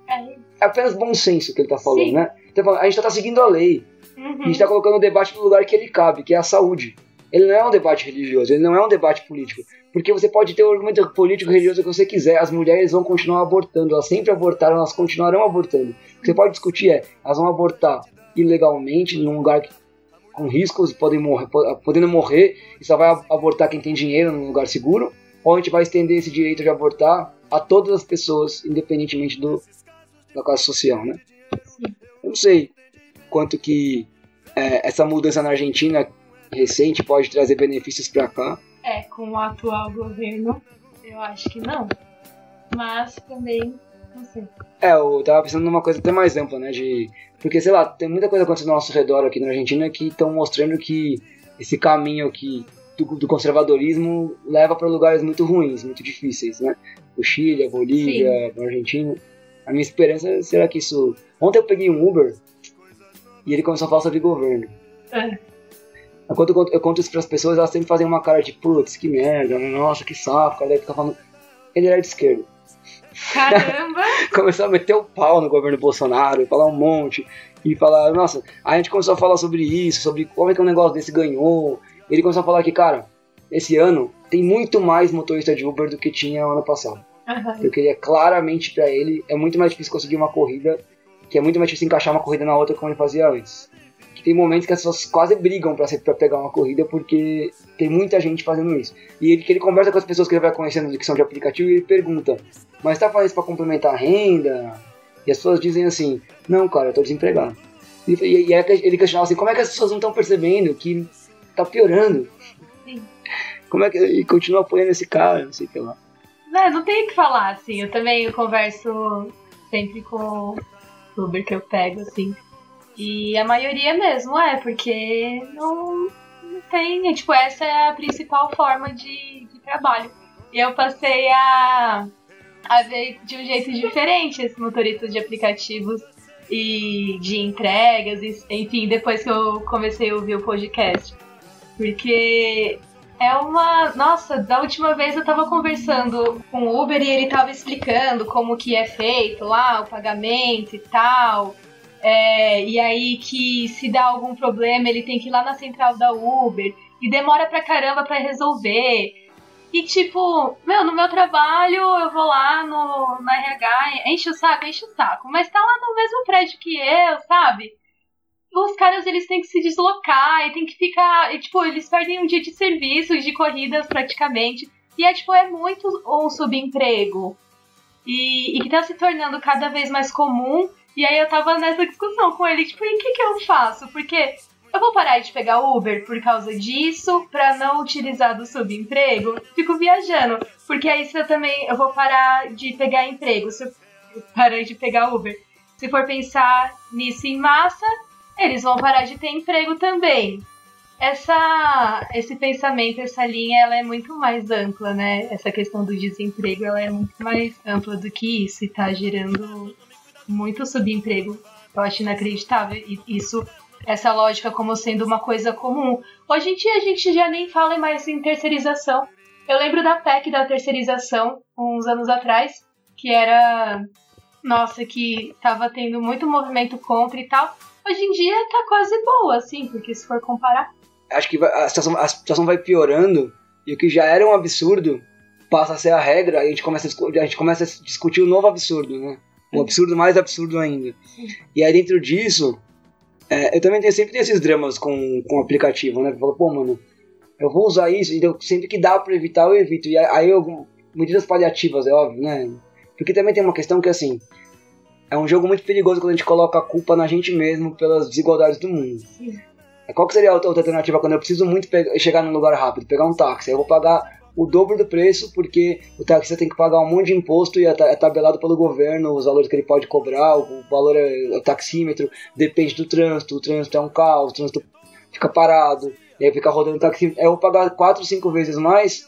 É, é apenas bom senso que ele está falando, Sim. né? Então, a gente está seguindo a lei. Uhum. A gente está colocando o debate no lugar que ele cabe, que é a saúde. Ele não é um debate religioso, ele não é um debate político. Porque você pode ter o argumento político religioso que você quiser, as mulheres vão continuar abortando, elas sempre abortaram, elas continuarão abortando. O que você pode discutir é, elas vão abortar ilegalmente, num lugar que, com riscos, podem morrer, podendo morrer, e só vai abortar quem tem dinheiro num lugar seguro, ou a gente vai estender esse direito de abortar a todas as pessoas, independentemente do, da classe social, né? Eu não sei quanto que é, essa mudança na Argentina recente pode trazer benefícios para cá, é, com o atual governo, eu acho que não. Mas também, não sei. É, eu tava pensando numa coisa até mais ampla, né? De. Porque, sei lá, tem muita coisa acontecendo ao nosso redor aqui na Argentina que estão mostrando que esse caminho que do, do conservadorismo leva para lugares muito ruins, muito difíceis, né? O Chile, a Bolívia, a Argentina. A minha esperança será que isso. Ontem eu peguei um Uber e ele começou a falar sobre governo. É. Enquanto eu conto, eu conto isso para as pessoas, elas sempre fazem uma cara de putz, que merda, nossa, que saco, o cara deve ficar falando. Ele era de esquerda. Caramba! <laughs> começou a meter o pau no governo Bolsonaro, falar um monte, e falar, nossa, a gente começou a falar sobre isso, sobre como é que um negócio desse ganhou. Ele começou a falar que, cara, esse ano tem muito mais motorista de Uber do que tinha ano passado. Aham. Eu queria claramente pra ele, é muito mais difícil conseguir uma corrida, que é muito mais difícil encaixar uma corrida na outra como ele fazia antes. Tem momentos que as pessoas quase brigam pra pegar uma corrida porque tem muita gente fazendo isso. E ele, que ele conversa com as pessoas que ele vai conhecendo que são de aplicativo e ele pergunta: Mas tá fazendo isso pra complementar a renda? E as pessoas dizem assim: Não, cara, eu tô desempregado. E, e, e ele questionava assim: Como é que as pessoas não estão percebendo que tá piorando? Como é que. E continua apoiando esse cara, não sei o que lá. Não, não tem o que falar, assim. Eu também converso sempre com o Uber que eu pego, assim. E a maioria mesmo é, porque não, não tem. é, Tipo, essa é a principal forma de, de trabalho. E eu passei a, a ver de um jeito diferente esses motoristas de aplicativos e de entregas, e- enfim, depois que eu comecei a ouvir o podcast. Porque é uma. Nossa, da última vez eu tava conversando com o Uber e ele tava explicando como que é feito lá, o pagamento e tal. É, e aí que se dá algum problema, ele tem que ir lá na central da Uber. E demora pra caramba pra resolver. E tipo, meu, no meu trabalho eu vou lá no, no RH, enche o saco, enche o saco. Mas tá lá no mesmo prédio que eu, sabe? os caras eles têm que se deslocar e tem que ficar. E, tipo, eles perdem um dia de serviço, de corridas praticamente. E é tipo, é muito um subemprego. E, e que tá se tornando cada vez mais comum. E aí eu tava nessa discussão com ele, tipo, e o que, que eu faço? Porque eu vou parar de pegar Uber por causa disso, pra não utilizar do subemprego? Fico viajando. Porque aí se eu também eu vou parar de pegar emprego, se eu parar de pegar Uber. Se for pensar nisso em massa, eles vão parar de ter emprego também. Essa, esse pensamento, essa linha, ela é muito mais ampla, né? Essa questão do desemprego, ela é muito mais ampla do que isso e tá gerando muito subemprego. Eu acho inacreditável isso, essa lógica como sendo uma coisa comum. Hoje em dia a gente já nem fala mais em terceirização. Eu lembro da PEC da terceirização, uns anos atrás, que era, nossa, que tava tendo muito movimento contra e tal. Hoje em dia tá quase boa, assim, porque se for comparar. acho que a, situação, a situação vai piorando e o que já era um absurdo passa a ser a regra e a gente começa a, a gente começa a discutir um novo absurdo, né? Um absurdo mais absurdo ainda. E aí dentro disso, é, eu também tenho, sempre tenho esses dramas com, com o aplicativo, né? Eu falo, pô, mano, eu vou usar isso, então sempre que dá pra evitar, eu evito. E aí eu, medidas paliativas, é óbvio, né? Porque também tem uma questão que assim, é um jogo muito perigoso quando a gente coloca a culpa na gente mesmo pelas desigualdades do mundo. Qual que seria a outra alternativa quando eu preciso muito pegar- chegar num lugar rápido, pegar um táxi? Eu vou pagar o dobro do preço porque o taxista tem que pagar um monte de imposto e é é tabelado pelo governo os valores que ele pode cobrar, o valor é o taxímetro, depende do trânsito, o trânsito é um caos, o trânsito fica parado, e aí fica rodando o taxímetro. Aí eu vou pagar 4, 5 vezes mais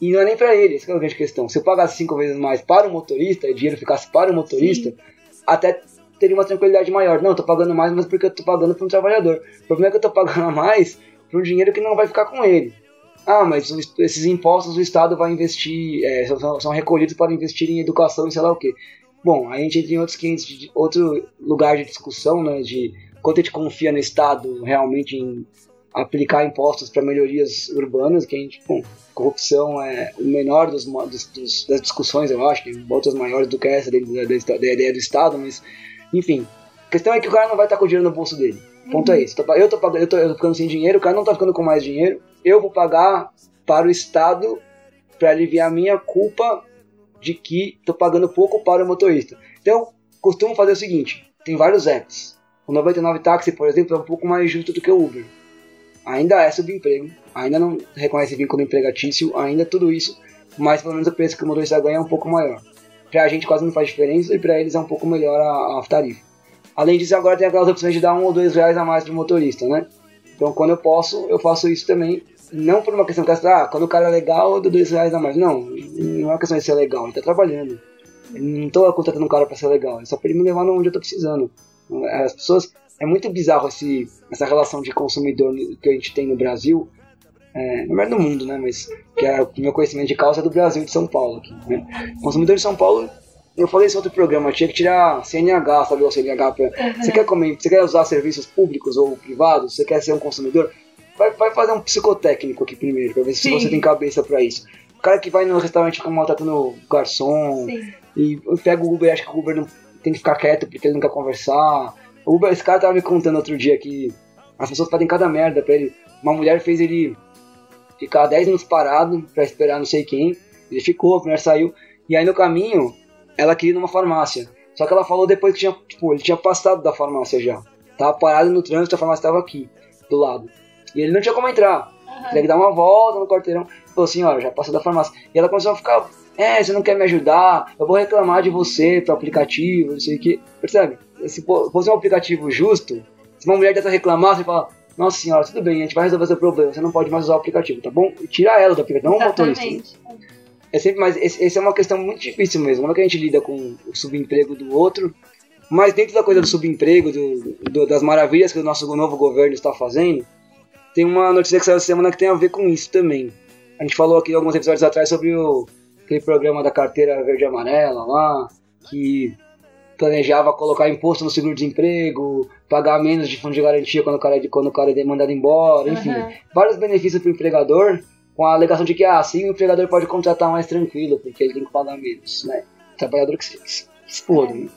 e não é nem pra ele, essa é a grande questão. Se eu pagasse 5 vezes mais para o motorista, e o dinheiro ficasse para o motorista, até teria uma tranquilidade maior. Não, eu tô pagando mais, mas porque eu tô pagando para um trabalhador. O problema é que eu tô pagando mais para um dinheiro que não vai ficar com ele. Ah, mas esses impostos o Estado vai investir, é, são, são recolhidos para investir em educação e sei lá o que. Bom, a gente entra em outros 500, de- outro lugar de discussão, né, de quanto a gente confia no Estado realmente em aplicar impostos para melhorias urbanas, que a gente, bom, corrupção é o menor dos, dos- das discussões, eu acho, tem outras maiores do que essa da, da- da- ideia do Estado, mas, enfim. A questão é que o cara não vai estar com o dinheiro no bolso dele. Ponto é esse. Tô pa- Eu tô, eu, tô, eu tô ficando sem dinheiro, o cara não tá ficando com mais dinheiro. Eu vou pagar para o Estado para aliviar a minha culpa de que tô pagando pouco para o motorista. Então, costumo fazer o seguinte: tem vários apps. O 99 Táxi, por exemplo, é um pouco mais justo do que o Uber. Ainda é subemprego, ainda não reconhece vínculo empregatício, ainda tudo isso, mas pelo menos o preço que o motorista ganha é um pouco maior. Pra gente quase não faz diferença e pra eles é um pouco melhor a, a tarifa. Além disso, agora tem aquelas opções de dar um ou dois reais a mais pro motorista, né? Então, quando eu posso, eu faço isso também. não por uma questão que ah, quando o cara é legal, eu dou dois reais a mais. Não, não é uma questão de ser legal, ele tá trabalhando. Eu não tô contratando um cara pra ser legal, é só pra ele me levar onde eu tô precisando. As pessoas. É muito bizarro esse, essa relação de consumidor que a gente tem no Brasil. É, não é no mundo, né? Mas que é o meu conhecimento de causa é do Brasil e de São Paulo. Aqui, né? Consumidor de São Paulo eu falei isso em outro programa, tinha que tirar CNH, sabe o CNH? Pra... Uhum. Você, quer comer, você quer usar serviços públicos ou privados? Você quer ser um consumidor? Vai, vai fazer um psicotécnico aqui primeiro, pra ver se você tem cabeça pra isso. O cara que vai no restaurante fica maltratando garçom Sim. e pega o Uber e acha que o Uber não tem que ficar quieto porque ele não quer conversar. O Uber, esse cara tava me contando outro dia que as pessoas fazem cada merda pra ele. Uma mulher fez ele ficar 10 minutos parado pra esperar não sei quem. Ele ficou, a mulher saiu. E aí no caminho, ela queria ir numa farmácia. Só que ela falou depois que tinha, tipo, ele tinha passado da farmácia já. Tava parado no trânsito, a farmácia tava aqui, do lado. E ele não tinha como entrar. Uhum. Tinha que dar uma volta no quarteirão. Falou assim, olha, já passou da farmácia. E ela começou a ficar, é, você não quer me ajudar, eu vou reclamar de você pro aplicativo, não sei o que. Percebe? Se fosse um aplicativo justo, se uma mulher dessa reclamar, você fala, nossa senhora, tudo bem, a gente vai resolver seu problema, você não pode mais usar o aplicativo, tá bom? E tira ela do aplicativo, não o motorista. É sempre, mas essa é uma questão muito difícil mesmo. Como é que a gente lida com o subemprego do outro? Mas dentro da coisa do subemprego, do, do, das maravilhas que o nosso novo governo está fazendo, tem uma notícia que saiu essa semana que tem a ver com isso também. A gente falou aqui alguns episódios atrás sobre o, aquele programa da carteira verde e amarela lá, que planejava colocar imposto no seguro-desemprego, pagar menos de fundo de garantia quando o cara, é quando o cara é mandado embora, enfim, uhum. vários benefícios para o empregador com a alegação de que ah, assim o empregador pode contratar mais tranquilo, porque ele tem que pagar menos, né? trabalhador que se né?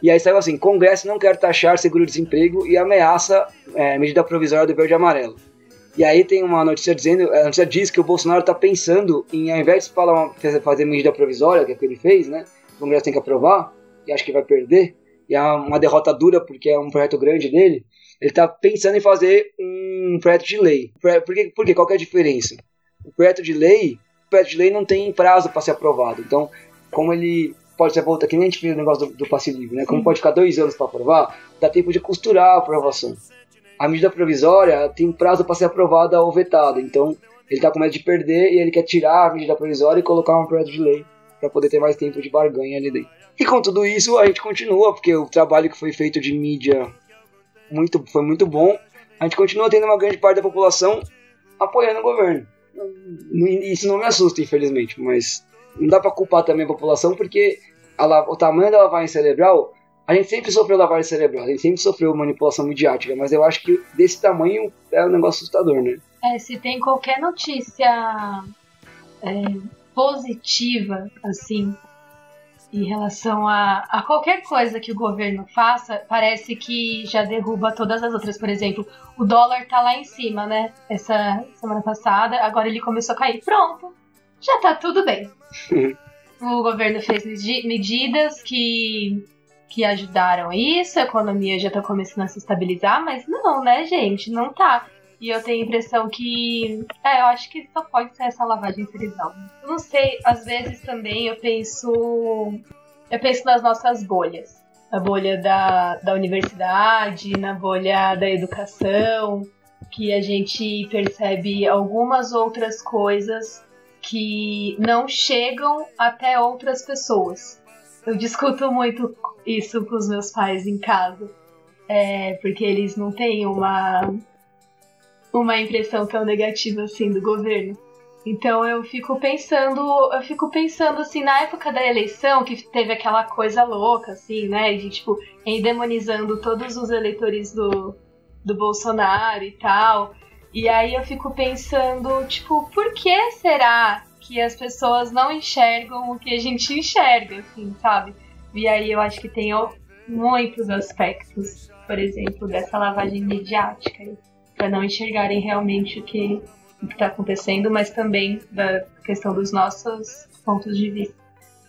E aí saiu assim, Congresso não quer taxar seguro-desemprego e ameaça é, medida provisória do verde e amarelo. E aí tem uma notícia dizendo, a notícia diz que o Bolsonaro está pensando em, ao invés de falar, fazer medida provisória, que é o que ele fez, né? O Congresso tem que aprovar, e acho que vai perder, e é uma derrota dura porque é um projeto grande dele, ele está pensando em fazer um projeto de lei. Por, quê? Por quê? Qual é a diferença? O projeto de lei, o projeto de lei não tem prazo para ser aprovado. Então, como ele pode ser volta, que nem a gente fez o negócio do, do passe livre, né? Como Sim. pode ficar dois anos para aprovar, dá tempo de costurar a aprovação. A medida provisória tem prazo para ser aprovada ou vetada, então ele está com medo de perder e ele quer tirar a medida provisória e colocar um projeto de lei para poder ter mais tempo de barganha ali dentro. E com tudo isso, a gente continua, porque o trabalho que foi feito de mídia muito, foi muito bom. A gente continua tendo uma grande parte da população apoiando o governo isso não me assusta, infelizmente, mas não dá para culpar também a população porque a, o tamanho da lavagem cerebral, a gente sempre sofreu lavagem cerebral, a gente sempre sofreu manipulação midiática, mas eu acho que desse tamanho é um negócio assustador, né? É, se tem qualquer notícia é, positiva, assim, em relação a, a qualquer coisa que o governo faça, parece que já derruba todas as outras. Por exemplo, o dólar tá lá em cima, né? Essa semana passada, agora ele começou a cair. Pronto, já tá tudo bem. <laughs> o governo fez medidas que, que ajudaram isso, a economia já tá começando a se estabilizar, mas não, né, gente? Não tá. E eu tenho a impressão que. É, eu acho que só pode ser essa lavagem cerebral. Eu não sei, às vezes também eu penso. Eu penso nas nossas bolhas. Na bolha da, da universidade, na bolha da educação, que a gente percebe algumas outras coisas que não chegam até outras pessoas. Eu discuto muito isso com os meus pais em casa. É, porque eles não têm uma uma impressão tão negativa assim do governo. Então eu fico pensando, eu fico pensando assim, na época da eleição, que teve aquela coisa louca, assim, né? De tipo, endemonizando todos os eleitores do, do Bolsonaro e tal. E aí eu fico pensando, tipo, por que será que as pessoas não enxergam o que a gente enxerga, assim, sabe? E aí eu acho que tem muitos aspectos, por exemplo, dessa lavagem mediática para não enxergarem realmente o que está acontecendo, mas também da questão dos nossos pontos de vista.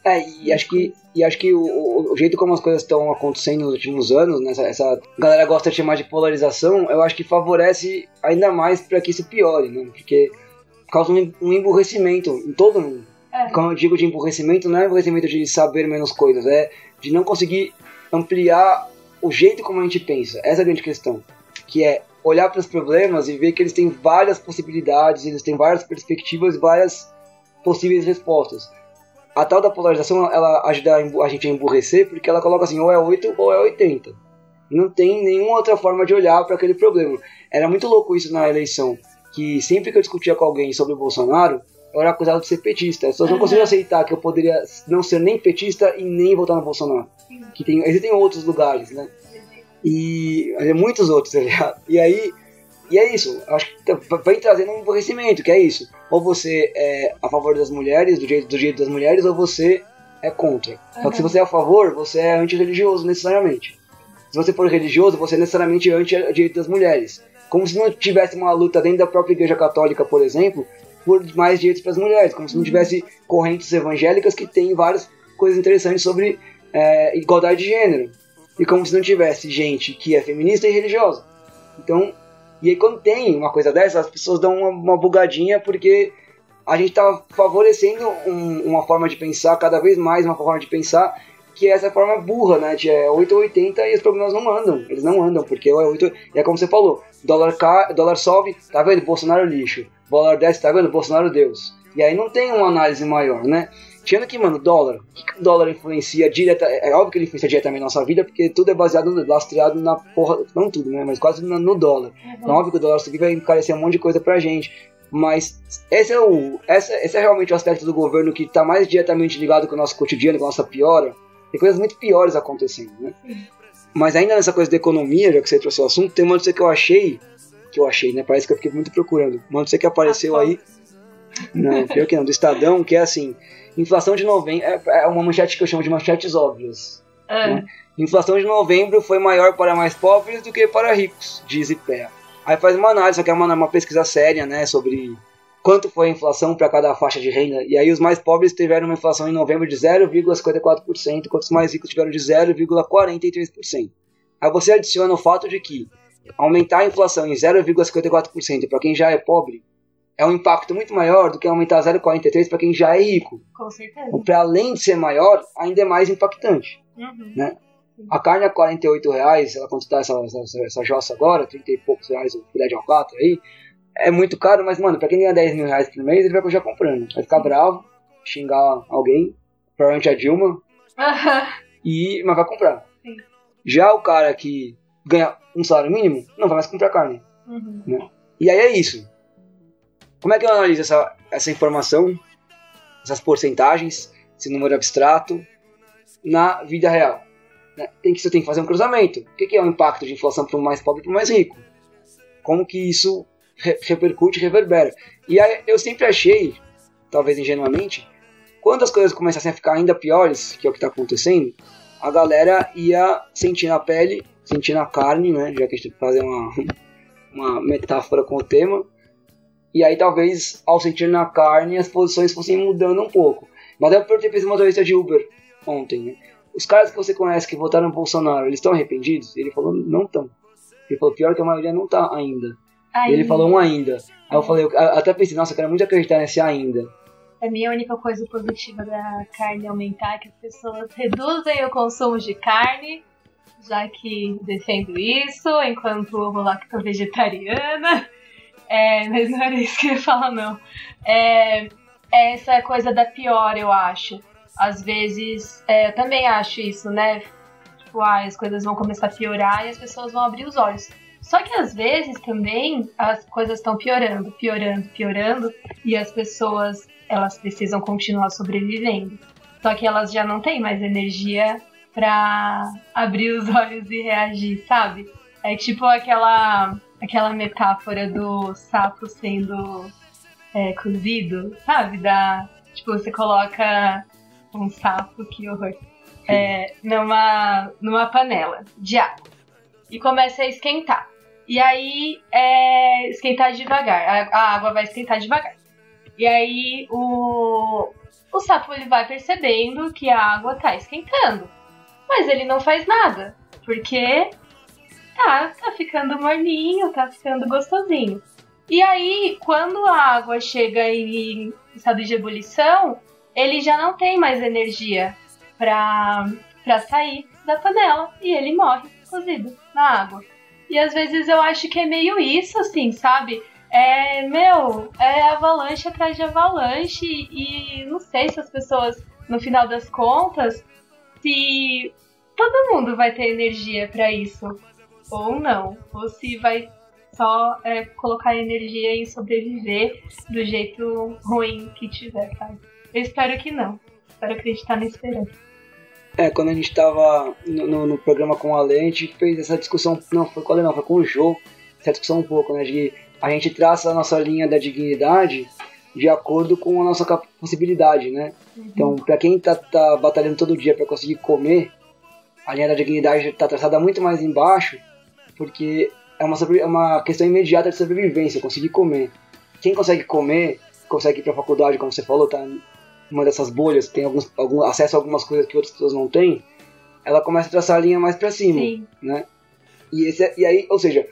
É, e acho que, e acho que o, o jeito como as coisas estão acontecendo nos últimos anos, né, essa, essa galera gosta de chamar de polarização, eu acho que favorece ainda mais para que isso piore, né? Porque causa um, um emburrecimento em todo mundo. É. Quando eu digo de emburrecimento, não é emburrecimento de saber menos coisas, é de não conseguir ampliar o jeito como a gente pensa. Essa é a grande questão. Que é olhar para os problemas e ver que eles têm várias possibilidades, eles têm várias perspectivas, várias possíveis respostas. A tal da polarização, ela ajuda a gente a emburrecer, porque ela coloca assim, ou é 8 ou é 80. Não tem nenhuma outra forma de olhar para aquele problema. Era muito louco isso na eleição, que sempre que eu discutia com alguém sobre o Bolsonaro, eu era acusado de ser petista. As pessoas não conseguiam aceitar que eu poderia não ser nem petista e nem votar no Bolsonaro. Que tem, existem outros lugares, né? E muitos outros, aliás. E aí, e é isso. Acho que vem trazendo um emborrecimento, que é isso. Ou você é a favor das mulheres, do jeito, do jeito das mulheres, ou você é contra. Uhum. Só que se você é a favor, você é antirreligioso necessariamente. Se você for religioso, você é necessariamente anti-direito das mulheres. Como se não tivesse uma luta dentro da própria Igreja Católica, por exemplo, por mais direitos para as mulheres. Como se não uhum. tivesse correntes evangélicas que têm várias coisas interessantes sobre é, igualdade de gênero. E como se não tivesse gente que é feminista e religiosa. Então, e aí quando tem uma coisa dessa, as pessoas dão uma, uma bugadinha porque a gente está favorecendo um, uma forma de pensar, cada vez mais uma forma de pensar que é essa forma burra, né? De é 8 ou 80 e os problemas não andam. Eles não andam, porque é 8. E é como você falou: dólar, cai, dólar sobe, tá vendo? Bolsonaro lixo. Dólar desce, tá vendo? Bolsonaro Deus. E aí não tem uma análise maior, né? Tirando que, mano, dólar. O que, o dólar influencia direta? É óbvio que ele influencia diretamente na nossa vida, porque tudo é baseado, lastreado na porra. Não tudo, né? Mas quase no, no dólar. Uhum. Então, óbvio que o dólar subir vai encarecer um monte de coisa pra gente. Mas esse é, o, essa, esse é realmente o aspecto do governo que está mais diretamente ligado com o nosso cotidiano, com a nossa piora. Tem coisas muito piores acontecendo, né? Mas ainda nessa coisa da economia, já que você trouxe o assunto, tem uma notícia que eu achei, que eu achei, né? Parece que eu fiquei muito procurando. Uma notícia que apareceu aí, não, pior que não, do Estadão, que é assim, inflação de novembro, é, é uma manchete que eu chamo de manchetes óbvias. É. Né? Inflação de novembro foi maior para mais pobres do que para ricos, diz IPEA. Aí faz uma análise, só que é uma, uma pesquisa séria, né, sobre quanto foi a inflação para cada faixa de renda. E aí os mais pobres tiveram uma inflação em novembro de 0,54%, enquanto os mais ricos tiveram de 0,43%. Aí você adiciona o fato de que aumentar a inflação em 0,54% para quem já é pobre é um impacto muito maior do que aumentar 0,43% para quem já é rico. Com certeza. Para além de ser maior, ainda é mais impactante. Uhum. Né? A carne a 48 reais, ela quanto está essa, essa, essa jossa agora, 30 e poucos reais o filé de alcatra aí, é muito caro, mas, mano, pra quem ganha 10 mil reais por mês, ele vai continuar comprando. Vai ficar bravo, xingar alguém, provavelmente a Dilma, <laughs> e, mas vai comprar. Sim. Já o cara que ganha um salário mínimo, não vai mais comprar carne. Uhum. Né? E aí é isso. Como é que eu analiso essa, essa informação, essas porcentagens, esse número abstrato, na vida real? Né? Tem que, você tem que fazer um cruzamento. O que é o impacto de inflação para o mais pobre e para o mais rico? Como que isso repercute, reverbera. E aí, eu sempre achei, talvez ingenuamente, quando as coisas começassem a ficar ainda piores, que é o que está acontecendo, a galera ia sentir na pele, sentir na carne, né? Já que a gente tem que fazer uma, uma metáfora com o tema. E aí talvez ao sentir na carne as posições fossem mudando um pouco. Mas eu perguntei para esse motorista de Uber ontem, né? Os caras que você conhece que votaram no Bolsonaro, eles estão arrependidos? Ele falou, não estão. Ele falou, pior que a maioria não está ainda. Ainda. Ele falou um ainda. Aí eu falei, eu até pensei, nossa, eu quero muito acreditar nesse ainda. A minha única coisa positiva da carne aumentar é que as pessoas reduzem o consumo de carne, já que defendo isso, enquanto eu vou lá que tô vegetariana. É, mas não era isso que eu ia falar, não. É, é essa coisa da pior, eu acho. Às vezes, é, eu também acho isso, né? Tipo, ah, as coisas vão começar a piorar e as pessoas vão abrir os olhos. Só que às vezes também as coisas estão piorando, piorando, piorando e as pessoas elas precisam continuar sobrevivendo. Só que elas já não têm mais energia para abrir os <laughs> olhos e reagir, sabe? É tipo aquela aquela metáfora do sapo sendo é, cozido, sabe? Da tipo você coloca um sapo que horror é, numa numa panela de água e começa a esquentar. E aí é, esquentar devagar. A, a, água vai esquentar devagar. E aí o, o sapo ele vai percebendo que a água tá esquentando. Mas ele não faz nada. Porque tá, tá ficando morninho, tá ficando gostosinho. E aí, quando a água chega em estado de ebulição, ele já não tem mais energia pra, pra sair da panela e ele morre cozido na água. E às vezes eu acho que é meio isso, assim, sabe? É, meu, é avalanche atrás de avalanche e não sei se as pessoas, no final das contas, se todo mundo vai ter energia para isso ou não, ou se vai só é, colocar energia em sobreviver do jeito ruim que tiver, sabe? Eu espero que não. Espero acreditar na esperança. É, quando a gente tava no, no, no, programa com a Ale, a gente fez essa discussão, não foi com a Ale, não, foi com o Jô, essa discussão um pouco, né, de a gente traça a nossa linha da dignidade de acordo com a nossa possibilidade, né? Uhum. Então, para quem tá, tá, batalhando todo dia para conseguir comer, a linha da dignidade tá traçada muito mais embaixo, porque é uma, é uma questão imediata de sobrevivência, conseguir comer. Quem consegue comer, consegue ir para a faculdade, como você falou, tá uma dessas bolhas, tem alguns, algum acesso a algumas coisas que outras pessoas não têm, ela começa a traçar a linha mais para cima, Sim. né? E, esse, e aí, ou seja,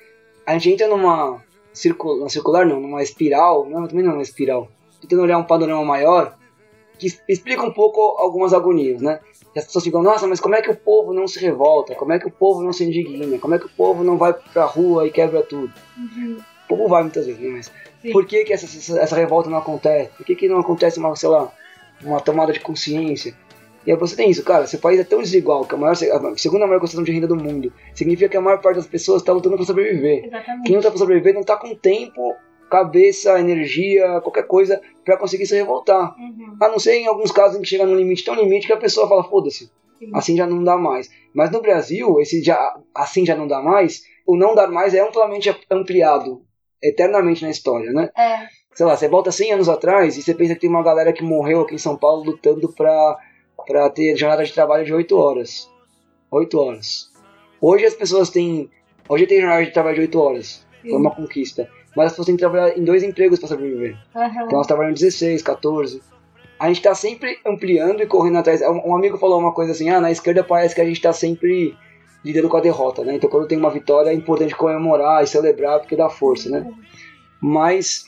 a gente entra numa circular, circular não, numa espiral, não, também não é uma espiral, tentando olhar um panorama maior que explica um pouco algumas agonias, né? E as pessoas ficam, nossa, mas como é que o povo não se revolta? Como é que o povo não se indigna? Como é que o povo não vai pra rua e quebra tudo? Uhum. O povo vai muitas vezes, né? Mas Sim. por que, que essa, essa, revolta não acontece? Por que, que não acontece uma, sei lá, uma tomada de consciência? E aí você tem isso, cara, seu país é tão desigual que a, maior, a segunda maior concentração de renda do mundo significa que a maior parte das pessoas está lutando para sobreviver. Exatamente. Quem não está para sobreviver não está com tempo cabeça, energia, qualquer coisa para conseguir se revoltar. Uhum. A não ser em alguns casos em que chega num limite tão limite que a pessoa fala, foda-se, assim já não dá mais. Mas no Brasil, esse já, assim já não dá mais, o não dar mais é amplamente ampliado eternamente na história, né? É. Sei lá, você volta 100 anos atrás e você pensa que tem uma galera que morreu aqui em São Paulo lutando pra, pra ter jornada de trabalho de 8 horas. 8 horas. Hoje as pessoas têm. Hoje tem jornada de trabalho de 8 horas. Foi uma conquista mas as pessoas têm que trabalhar em dois empregos para sobreviver. Uhum. Então elas trabalham 16, 14. A gente está sempre ampliando e correndo atrás. Um amigo falou uma coisa assim: ah, na esquerda parece que a gente está sempre lidando com a derrota, né? Então quando tem uma vitória é importante comemorar e celebrar porque dá força, né? Mas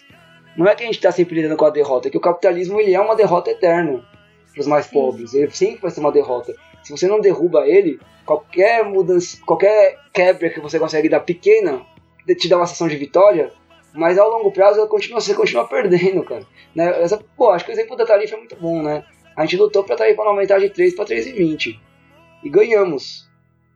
não é que a gente está sempre lidando com a derrota, é que o capitalismo ele é uma derrota eterna para os mais Sim. pobres. Ele sempre vai ser uma derrota. Se você não derruba ele, qualquer mudança, qualquer quebra que você consegue dar pequena, te dá uma sensação de vitória, mas ao longo prazo continua, você continua perdendo, cara. Né? Essa, pô, acho que o exemplo da tarifa é muito bom, né? A gente lutou pra tarifa não aumentar de 3 para 3,20 e ganhamos.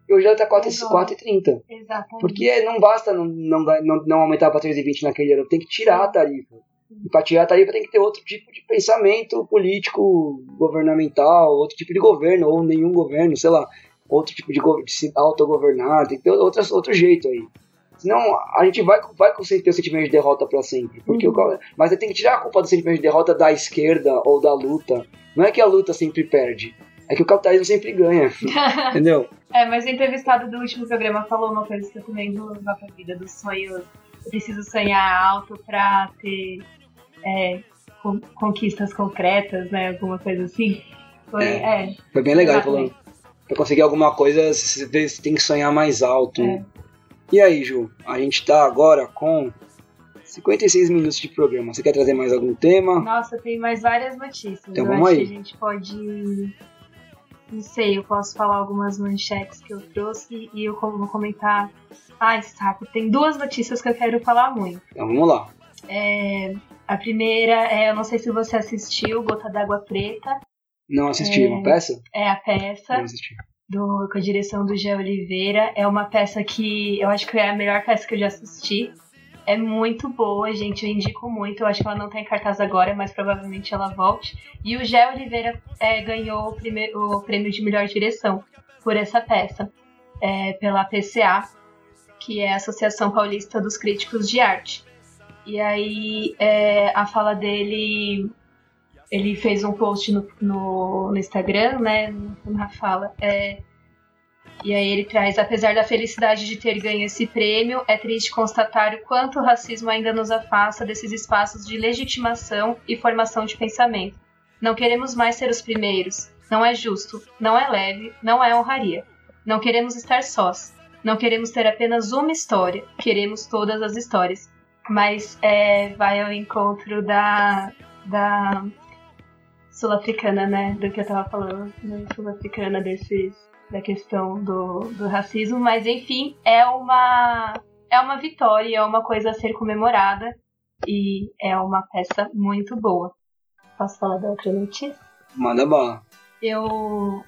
E hoje ela tá 4,30. Exatamente. Porque não basta não, não, não, não aumentar para 3,20 naquele ano, tem que tirar a tarifa. E para tirar a tarifa tem que ter outro tipo de pensamento político, governamental, outro tipo de governo, ou nenhum governo, sei lá, outro tipo de, de se autogovernar, tem que ter outras, outro jeito aí. Senão a gente vai, vai ter o sentimento de derrota para sempre. Porque uhum. o, mas tem que tirar a culpa do sentimento de derrota da esquerda ou da luta. Não é que a luta sempre perde. É que o capitalismo sempre ganha. <laughs> entendeu? É, mas o entrevistado do último programa falou uma coisa que eu também vou levar pra vida, do sonho. Eu preciso sonhar alto pra ter é, conquistas concretas, né? Alguma coisa assim. Foi, é, é, foi bem legal, falando. Pra conseguir alguma coisa, você tem que sonhar mais alto. É. E aí, Ju, a gente tá agora com 56 minutos de programa. Você quer trazer mais algum tema? Nossa, tem mais várias notícias. Então eu vamos acho aí. que a gente pode. Não sei, eu posso falar algumas manchetes que eu trouxe e eu vou comentar. Ai, saco, tem duas notícias que eu quero falar muito. Então vamos lá. É, a primeira é, eu não sei se você assistiu, Gota d'Água Preta. Não assisti, é, uma peça? É a peça. Não assisti do, com a direção do Gé Oliveira. É uma peça que eu acho que é a melhor peça que eu já assisti. É muito boa, gente. Eu indico muito. Eu acho que ela não tá em cartaz agora, mas provavelmente ela volte. E o Gé Oliveira é, ganhou o, primeiro, o prêmio de melhor direção por essa peça, é, pela PCA, que é a Associação Paulista dos Críticos de Arte. E aí é, a fala dele ele fez um post no, no, no Instagram, né, na fala, é, e aí ele traz, apesar da felicidade de ter ganho esse prêmio, é triste constatar o quanto o racismo ainda nos afasta desses espaços de legitimação e formação de pensamento. Não queremos mais ser os primeiros. Não é justo, não é leve, não é honraria. Não queremos estar sós. Não queremos ter apenas uma história. Queremos todas as histórias. Mas é, vai ao encontro da, da sul-africana, né? Do que eu tava falando, né? Sul-africana desses da questão do, do racismo, mas enfim, é uma é uma vitória, é uma coisa a ser comemorada e é uma peça muito boa. Posso falar da outra notícia? Manda bala. Eu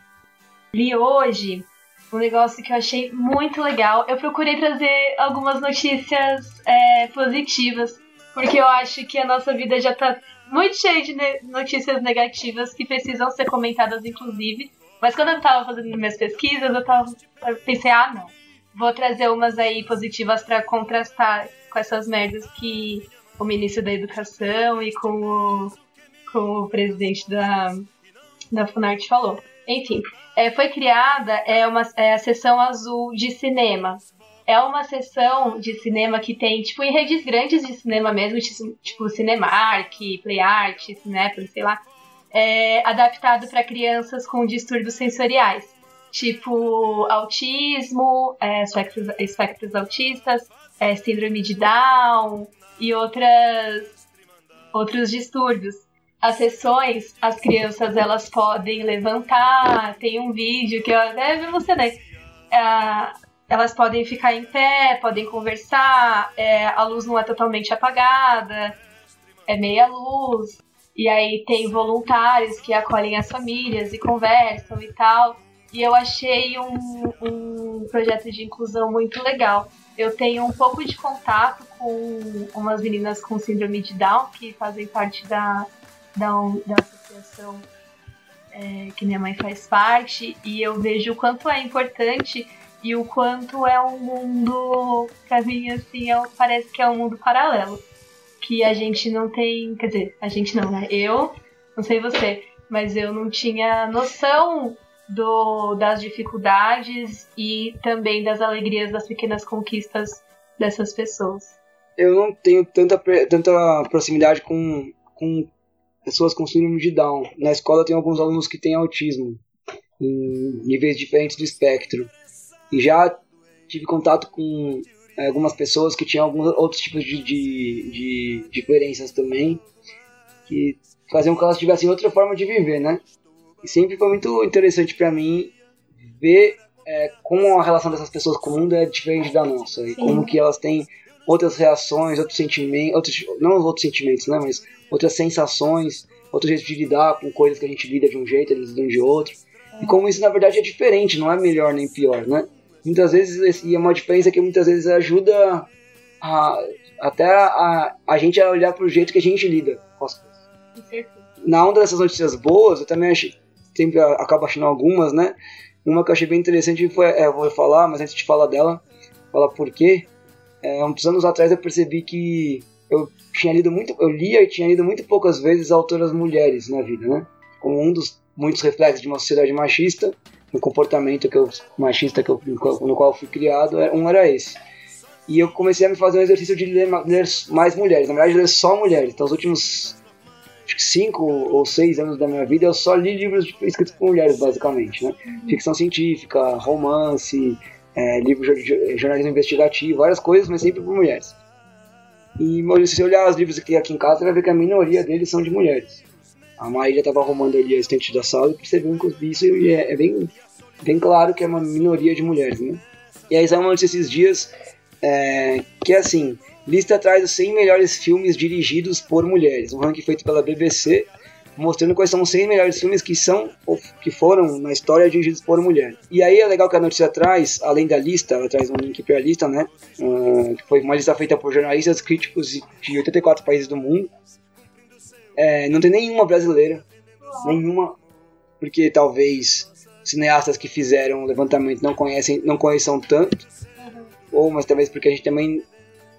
li hoje um negócio que eu achei muito legal. Eu procurei trazer algumas notícias é, positivas, porque eu acho que a nossa vida já tá muito cheia de notícias negativas que precisam ser comentadas, inclusive. Mas quando eu tava fazendo minhas pesquisas, eu, tava, eu pensei, ah, não. Vou trazer umas aí positivas para contrastar com essas merdas que o ministro da Educação e com o, com o presidente da, da Funarte falou. Enfim, é, foi criada é uma, é a seção azul de cinema. É uma sessão de cinema que tem, tipo, em redes grandes de cinema mesmo, tipo, Cinemark, PlayArt, Cinépolis, sei lá, é, adaptado para crianças com distúrbios sensoriais, tipo autismo, é, espectros, espectros autistas, é, síndrome de Down e outras, outros distúrbios as sessões, as crianças elas podem levantar, tem um vídeo que eu até vi você, né? Elas podem ficar em pé, podem conversar, é, a luz não é totalmente apagada, é meia luz. E aí tem voluntários que acolhem as famílias e conversam e tal. E eu achei um, um projeto de inclusão muito legal. Eu tenho um pouco de contato com umas meninas com síndrome de Down que fazem parte da da, da associação é, que minha mãe faz parte e eu vejo o quanto é importante e o quanto é um mundo, pra mim, assim, é, parece que é um mundo paralelo. Que a gente não tem. Quer dizer, a gente não, né? Eu, não sei você, mas eu não tinha noção do, das dificuldades e também das alegrias das pequenas conquistas dessas pessoas. Eu não tenho tanta, tanta proximidade com, com pessoas com síndrome de Down. Na escola tem alguns alunos que têm autismo, em níveis diferentes do espectro. E já tive contato com é, algumas pessoas que tinham alguns outros tipos de, de, de diferenças também, que faziam com que elas tivessem outra forma de viver, né? E sempre foi muito interessante para mim ver é, como a relação dessas pessoas com o mundo é diferente da nossa Sim. e como que elas têm outras reações, outros sentimentos, outros, não outros sentimentos, né, mas outras sensações, outro jeito de lidar com coisas que a gente lida de um jeito, eles lidam de outro. E como isso na verdade é diferente, não é melhor nem pior, né? Muitas vezes, e é uma diferença que muitas vezes ajuda a, até a, a gente a olhar para o jeito que a gente lida com as coisas. Na onda dessas notícias boas, eu também achei, sempre acabo achando algumas, né? Uma que eu achei bem interessante foi, é, vou falar, mas antes de falar dela, falar por quê. É, uns anos atrás eu percebi que eu tinha lido muito, eu lia e tinha lido muito poucas vezes autoras mulheres na vida, né? Como um dos muitos reflexos de uma sociedade machista, um comportamento que eu, machista que eu, no qual eu fui criado, é, um era esse. E eu comecei a me fazer um exercício de ler, ler mais mulheres, na verdade ler só mulheres. Então os últimos cinco ou seis anos da minha vida eu só li livros escritos por mulheres, basicamente, né? Uhum. Ficção científica, romance, é, livro de jornalismo investigativo, várias coisas, mas sempre por mulheres. E se você olhar os livros aqui, aqui em casa, você vai ver que a minoria deles são de mulheres. A Maíra estava arrumando ali a estante da sala e percebeu isso e é, é, bem, bem claro que é uma minoria de mulheres, né? E aí saiu uma notícia esses dias é, que é assim, lista traz os 100 melhores filmes dirigidos por mulheres, um ranking feito pela BBC mostrando quais são os 100 melhores filmes que são que foram na história dirigidos por mulher. E aí é legal que a notícia traz, além da lista, ela traz um link para a lista, né? Uh, que foi uma lista feita por jornalistas críticos de 84 países do mundo. É, não tem nenhuma brasileira, nenhuma, porque talvez cineastas que fizeram o levantamento não conhecem, não conheçam tanto, ou mas talvez porque a gente também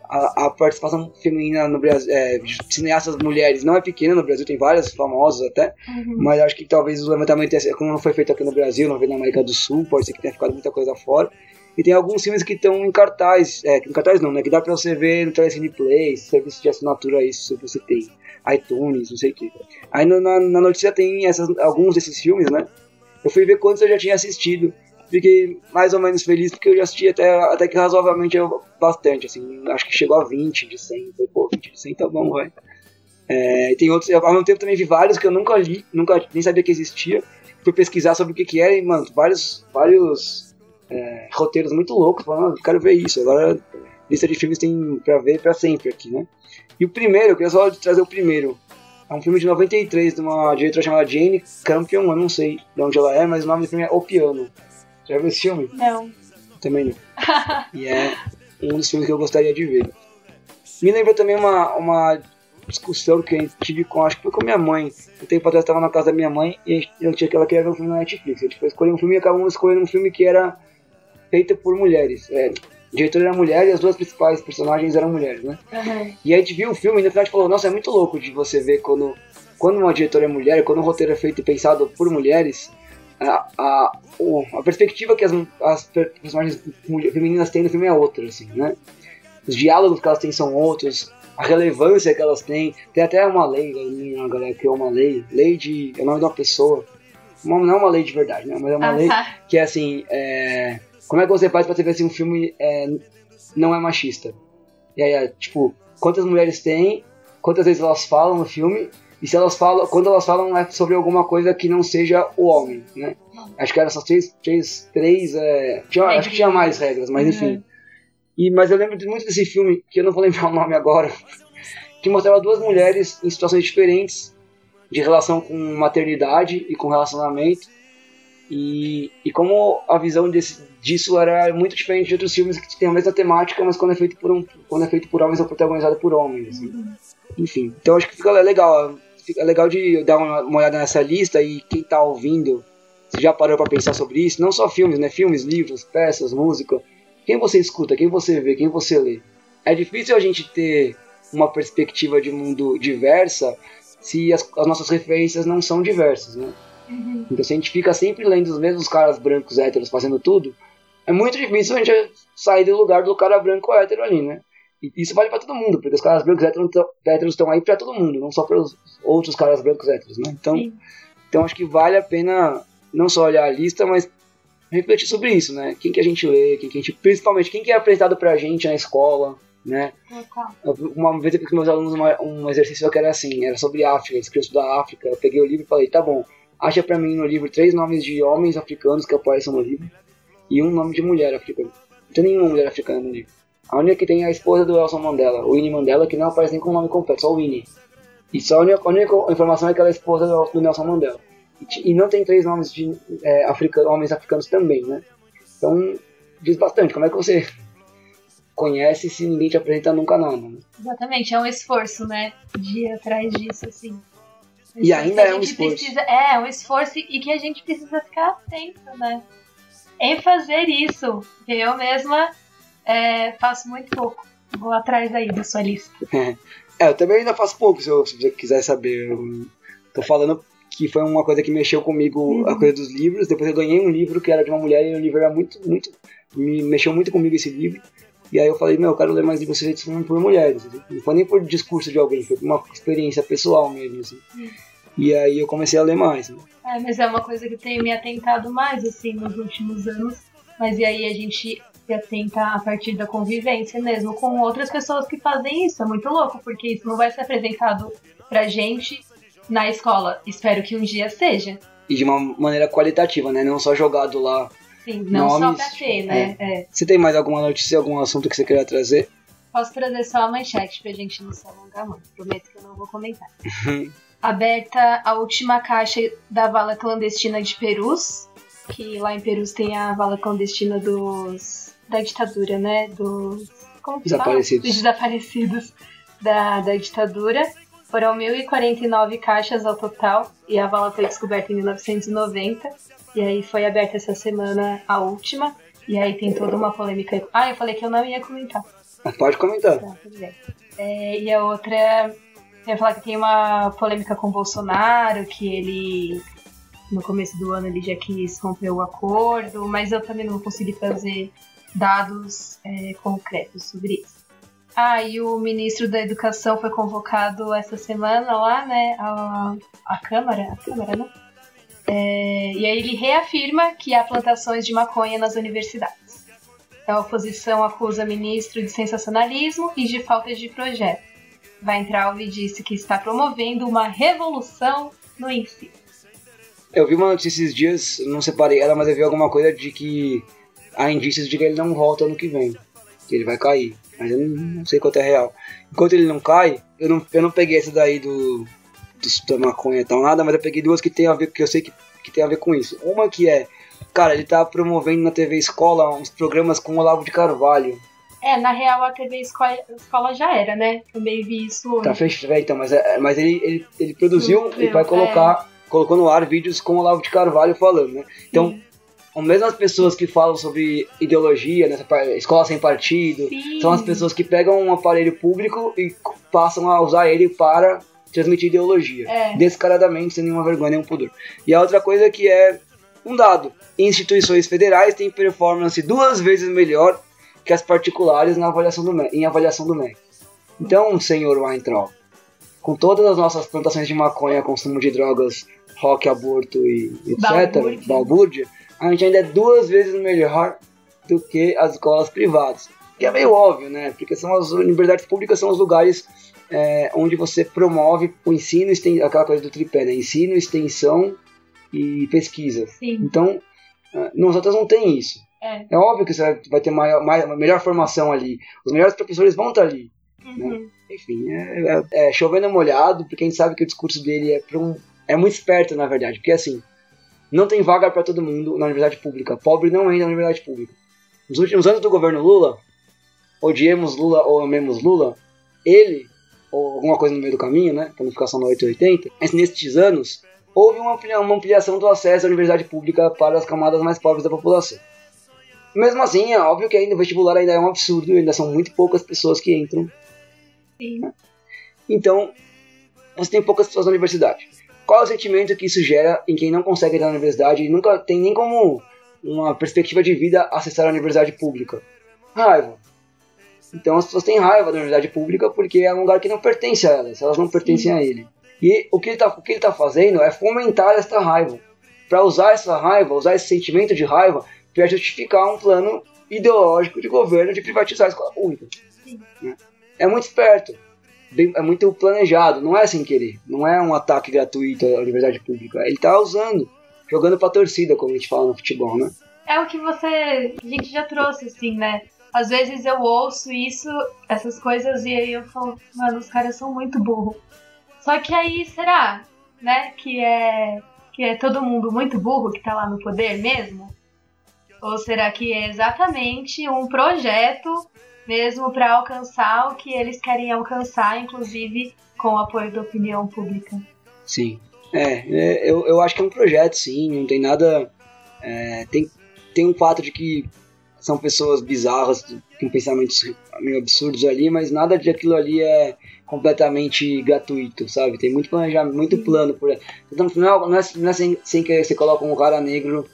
a, a participação feminina no Brasil, é, de cineastas mulheres não é pequena no Brasil, tem várias famosas até, uhum. mas acho que talvez o levantamento, como não foi feito aqui no Brasil, não veio na América do Sul, pode ser que tenha ficado muita coisa fora. E tem alguns filmes que estão em cartaz, é, em cartaz não, né? Que dá pra você ver no Telecine Play, serviço de assinatura isso, se você tem iTunes, não sei o que. Aí na, na notícia tem essas, alguns desses filmes, né? Eu fui ver quantos eu já tinha assistido fiquei mais ou menos feliz porque eu já assisti até, até que razoavelmente bastante, assim, acho que chegou a 20 de 100, falei, pô, 20 de 100 tá bom, vai. É, tem outros, ao mesmo tempo também vi vários que eu nunca li, nunca nem sabia que existia, fui pesquisar sobre o que que era e, mano, vários, vários é, roteiros muito loucos, falando, ah, quero ver isso, agora lista de filmes tem pra ver pra sempre aqui, né? E o primeiro, eu queria só trazer o primeiro, é um filme de 93 de uma diretora chamada Jane Campion, eu não sei de onde ela é, mas o nome do filme é O Piano. Já viu esse filme? Não. Também não. <laughs> e é um dos filmes que eu gostaria de ver. Me lembra também uma, uma discussão que eu tive com, acho que foi com minha mãe. Um tempo atrás estava na casa da minha mãe e eu tinha que ela queria ver um filme na Netflix. A gente foi escolher um filme e acabamos escolhendo um filme que era feito por mulheres. É, o diretor era mulher e as duas principais personagens eram mulheres, né? Uhum. E aí a gente viu o filme e no final a gente falou, nossa, é muito louco de você ver quando, quando uma diretora é mulher, quando um roteiro é feito e pensado por mulheres, a, a, a perspectiva que as, as per- personagens femininas têm no filme é outra, assim, né? Os diálogos que elas têm são outros, a relevância que elas têm. Tem até uma lei, a galera criou uma lei, lei de. é o nome de uma pessoa. Uma- não é uma lei de verdade, né? Mas é uma lei que é assim, é, como é que você faz pra você ver se um filme é, não é machista? E aí, é, tipo, quantas mulheres tem, quantas vezes elas falam no filme, e se elas falam, quando elas falam é sobre alguma coisa que não seja o homem, né? Acho que eram essas três, três, três é, tinha, acho que tinha mais regras, mas enfim. E, mas eu lembro muito desse filme, que eu não vou lembrar o nome agora, que mostrava duas mulheres em situações diferentes, de relação com maternidade e com relacionamento, e, e como a visão desse, disso era muito diferente de outros filmes que têm a mesma temática, mas quando é feito por, um, quando é feito por homens ou protagonizado por homens. assim. Enfim, então acho que fica legal. Fica legal de dar uma, uma olhada nessa lista e quem tá ouvindo, se já parou para pensar sobre isso, não só filmes, né? Filmes, livros, peças, música. Quem você escuta, quem você vê, quem você lê. É difícil a gente ter uma perspectiva de mundo diversa se as, as nossas referências não são diversas, né? Uhum. Então se a gente fica sempre lendo os mesmos caras brancos héteros fazendo tudo, é muito difícil a gente sair do lugar do cara branco hétero ali, né? E isso vale pra todo mundo, porque os caras brancos héteros tão- héteros estão aí pra todo mundo, não só para os outros caras brancos héteros, né? Então, Sim. então acho que vale a pena não só olhar a lista, mas refletir sobre isso, né? Quem que a gente lê, quem que a gente, principalmente quem que é apresentado pra gente na escola, né? Eu- Uma vez eu fiz com meus alunos uma- um exercício que era assim, era sobre África, eles queriam estudar África. Eu peguei o livro e falei, tá bom, acha pra mim no livro três nomes de homens africanos que apareçam no livro e um nome de mulher africana. Não tem nenhuma mulher africana no livro. A única que tem é a esposa do Nelson Mandela, o Winnie Mandela, que não aparece nem com o nome completo, só o Winnie. E só a única, a única informação é que ela é esposa do, Nelson Mandela. E, e não tem três nomes de é, africa- homens africanos também, né? Então, diz bastante. Como é que você conhece se ninguém te apresenta nunca nada, né? Exatamente, é um esforço, né? De ir atrás disso, assim. E esforço ainda é um esforço. Precisa, é, um esforço e que a gente precisa ficar atento, né? Em fazer isso. Eu mesma é, faço muito pouco. Vou atrás aí da sua lista. <laughs> É, eu também ainda faço pouco, se, eu- se você quiser saber. Eu tô falando que foi uma coisa que mexeu comigo, a coisa dos livros. Depois eu ganhei um livro que era de uma mulher e o livro era muito, muito. Me mexeu muito comigo esse livro. E aí eu falei, meu, eu quero ler mais livros feitos por mulheres. assim. Não foi nem por discurso de alguém, foi por uma experiência pessoal mesmo, assim. E aí eu comecei a ler mais. Né? É, mas é uma coisa que tenho me atentado mais, assim, nos últimos anos. Mas e aí a gente se atenta a partir da convivência mesmo com outras pessoas que fazem isso. É muito louco, porque isso não vai ser apresentado pra gente na escola. Espero que um dia seja. E de uma maneira qualitativa, né? Não só jogado lá. Sim, não só Nomes, pra ter, né? É. Você tem mais alguma notícia, algum assunto que você queria trazer? Posso trazer só a manchete pra gente não se alongar muito. Prometo que eu não vou comentar. <laughs> Aberta a última caixa da vala clandestina de Perus, que lá em Perus tem a vala clandestina dos da ditadura, né? Dos como? Desaparecidos. Dos desaparecidos da, da ditadura. Foram 1.049 caixas ao total e a vala foi descoberta em 1990. E aí foi aberta essa semana a última. E aí tem toda uma polêmica. Ah, eu falei que eu não ia comentar. Mas pode comentar. Tá, tudo bem. É, e a outra, eu ia falar que tem uma polêmica com o Bolsonaro, que ele, no começo do ano, ele já quis romper o acordo, mas eu também não vou conseguir trazer dados é, concretos sobre isso. Ah, e o ministro da Educação foi convocado essa semana lá, né, a, a Câmara, a Câmara, né? É, e aí ele reafirma que há plantações de maconha nas universidades. A oposição acusa o ministro de sensacionalismo e de falta de projeto. Weintraub disse que está promovendo uma revolução no ensino. Eu vi uma notícia esses dias, não separei ela, mas eu vi alguma coisa de que há indícios de que ele não volta ano que vem. Que ele vai cair. Mas eu não, sei quanto é real. Enquanto ele não cai, eu não, eu não peguei essa daí do, do da maconha e tal, nada, mas eu peguei duas que tem a ver, que eu sei que, que tem a ver com isso. Uma que é, cara, ele tá promovendo na TV Escola uns programas com o Olavo de Carvalho. É, na real a TV Escola, escola já era, né? Também vi isso hoje. Tá fechado, é, então, mas, é, mas ele, ele, ele produziu e vai é. colocar, colocou no ar vídeos com o Olavo de Carvalho falando, né? Então, Sim. As mesmas pessoas que falam sobre ideologia, nessa par- escola sem partido, Sim. são as pessoas que pegam um aparelho público e passam a usar ele para transmitir ideologia. É. Descaradamente, sem nenhuma vergonha, nenhum pudor. E a outra coisa que é um dado: instituições federais têm performance duas vezes melhor que as particulares na avaliação do MEC, em avaliação do MEC. Então, senhor Weintraub, com todas as nossas plantações de maconha, consumo de drogas, rock, aborto e etc., Balbúrdia. A gente ainda é duas vezes melhor do que as escolas privadas. Que é meio óbvio, né? Porque são as universidades públicas são os lugares é, onde você promove o ensino, aquela coisa do tripé, né? Ensino, extensão e pesquisa. Sim. Então, ah, nos outros não tem isso. É. É óbvio que você vai- ter maior, mai- uma melhor formação ali. Os melhores professores vão estar ali. Uhum. Enfim, é, é, é chovendo molhado, porque a gente sabe que o discurso dele é, um, é muito esperto, na verdade. Porque assim, não tem vaga para todo mundo na universidade pública. Pobre não entra na universidade pública. Nos últimos anos do governo Lula, odiemos Lula ou amemos Lula, ele, ou alguma coisa no meio do caminho, né? Pra não ficar só no 880, mas nestes anos, houve uma, amplia- uma ampliação do acesso à universidade pública para as camadas mais pobres da população. Mesmo assim, é óbvio que ainda o vestibular ainda é um absurdo, ainda são muito poucas pessoas que entram Sim. então, você tem poucas pessoas na universidade. Qual é o sentimento que isso gera em quem não consegue entrar na universidade e nunca tem nem como uma perspectiva de vida acessar a universidade pública? Raiva. Então as pessoas têm raiva da universidade pública porque é um lugar que não pertence a elas, elas não pertencem a ele. E o que ele está tá fazendo é fomentar esta raiva. Para usar essa raiva, usar esse sentimento de raiva para justificar um plano ideológico de governo de privatizar a escola pública. Né? É muito esperto bem- é muito planejado, não é sem querer, não é um ataque gratuito à universidade pública. Ele tá usando, jogando pra torcida, como a gente fala no futebol, né? É o que você. A gente já trouxe, assim, né? Às vezes eu ouço isso, essas coisas, e aí eu falo, mano, os caras são muito burros. Só que aí, será, né, que é, que é todo mundo muito burro que tá lá no poder mesmo? Ou será que é exatamente um projeto mesmo para alcançar o que eles querem alcançar, inclusive com o apoio da opinião pública? Sim. É, é, eu, eu acho que é um projeto, sim, não tem nada. é, tem, tem um fato de que são pessoas bizarras, com pensamentos meio absurdos ali, mas nada de aquilo ali é completamente gratuito, sabe? Tem muito planejamento, muito plano por Então, não é, não é, não é sem, sem que você coloca um cara negro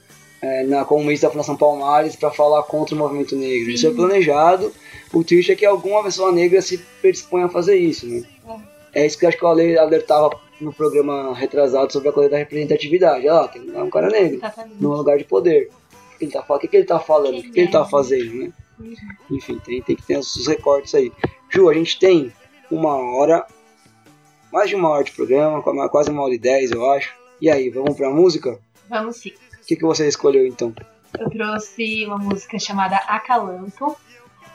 é, na, como ministro da Fundação Palmares para falar contra o movimento negro. Isso é planejado. O triste é que alguma pessoa negra se predispõe a fazer isso, né? É isso que eu acho que o Ale alertava no programa retrasado sobre a coisa da representatividade. Ah, tem é um cara negro Exatamente. num lugar de poder. O que ele tá, o que ele tá falando? O que, que ele tá é? fazendo, né? Uhum. Enfim, tem, tem que ter os recortes aí. Ju, a gente tem uma hora, mais de uma hora de programa, qua- quase uma hora e dez, eu acho. E aí, vamos pra música? Vamos sim. O que, que você escolheu então? Eu trouxe uma música chamada Acalanto,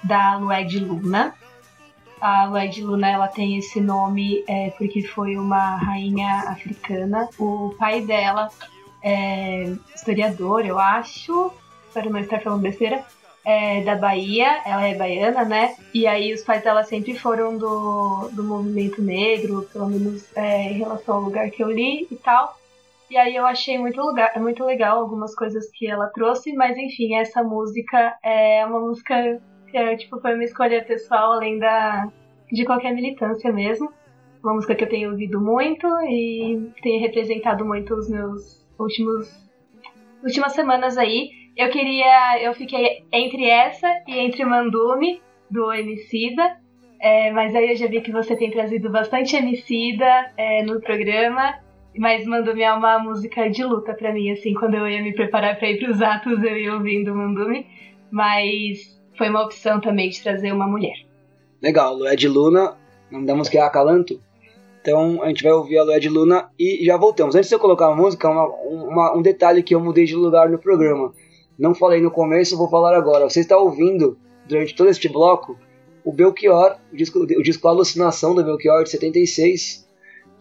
da Lued Luna. A Lued Luna ela tem esse nome é, porque foi uma rainha africana. O pai dela é historiador, eu acho. Espero não estar falando besteira. É da Bahia, ela é baiana, né? E aí os pais dela sempre foram do, do movimento negro, pelo menos é, em relação ao lugar que eu li e tal. E aí eu achei muito, lugar, muito legal algumas coisas que ela trouxe, mas enfim, essa música é uma música que é, tipo, foi uma escolha pessoal, além da, de qualquer militância mesmo. Uma música que eu tenho ouvido muito e tem representado muito os meus últimos últimas semanas aí. Eu queria. Eu fiquei entre essa e entre Mandume, do Emicida. É, mas aí eu já vi que você tem trazido bastante Emicida é, no programa. Mas Mandume é uma música de luta pra mim, assim, quando eu ia me preparar pra ir pros atos, eu ia ouvindo Mandume. Mas foi uma opção também de trazer uma mulher. Legal, Lued Luna, o nome da música é Acalanto. Então a gente vai ouvir a Lua de Luna e já voltamos. Antes de eu colocar a música, uma, uma, um detalhe que eu mudei de lugar no programa. Não falei no começo, vou falar agora. Você está ouvindo, durante todo este bloco, o Belchior, o disco, o disco Alucinação do Belchior de 76,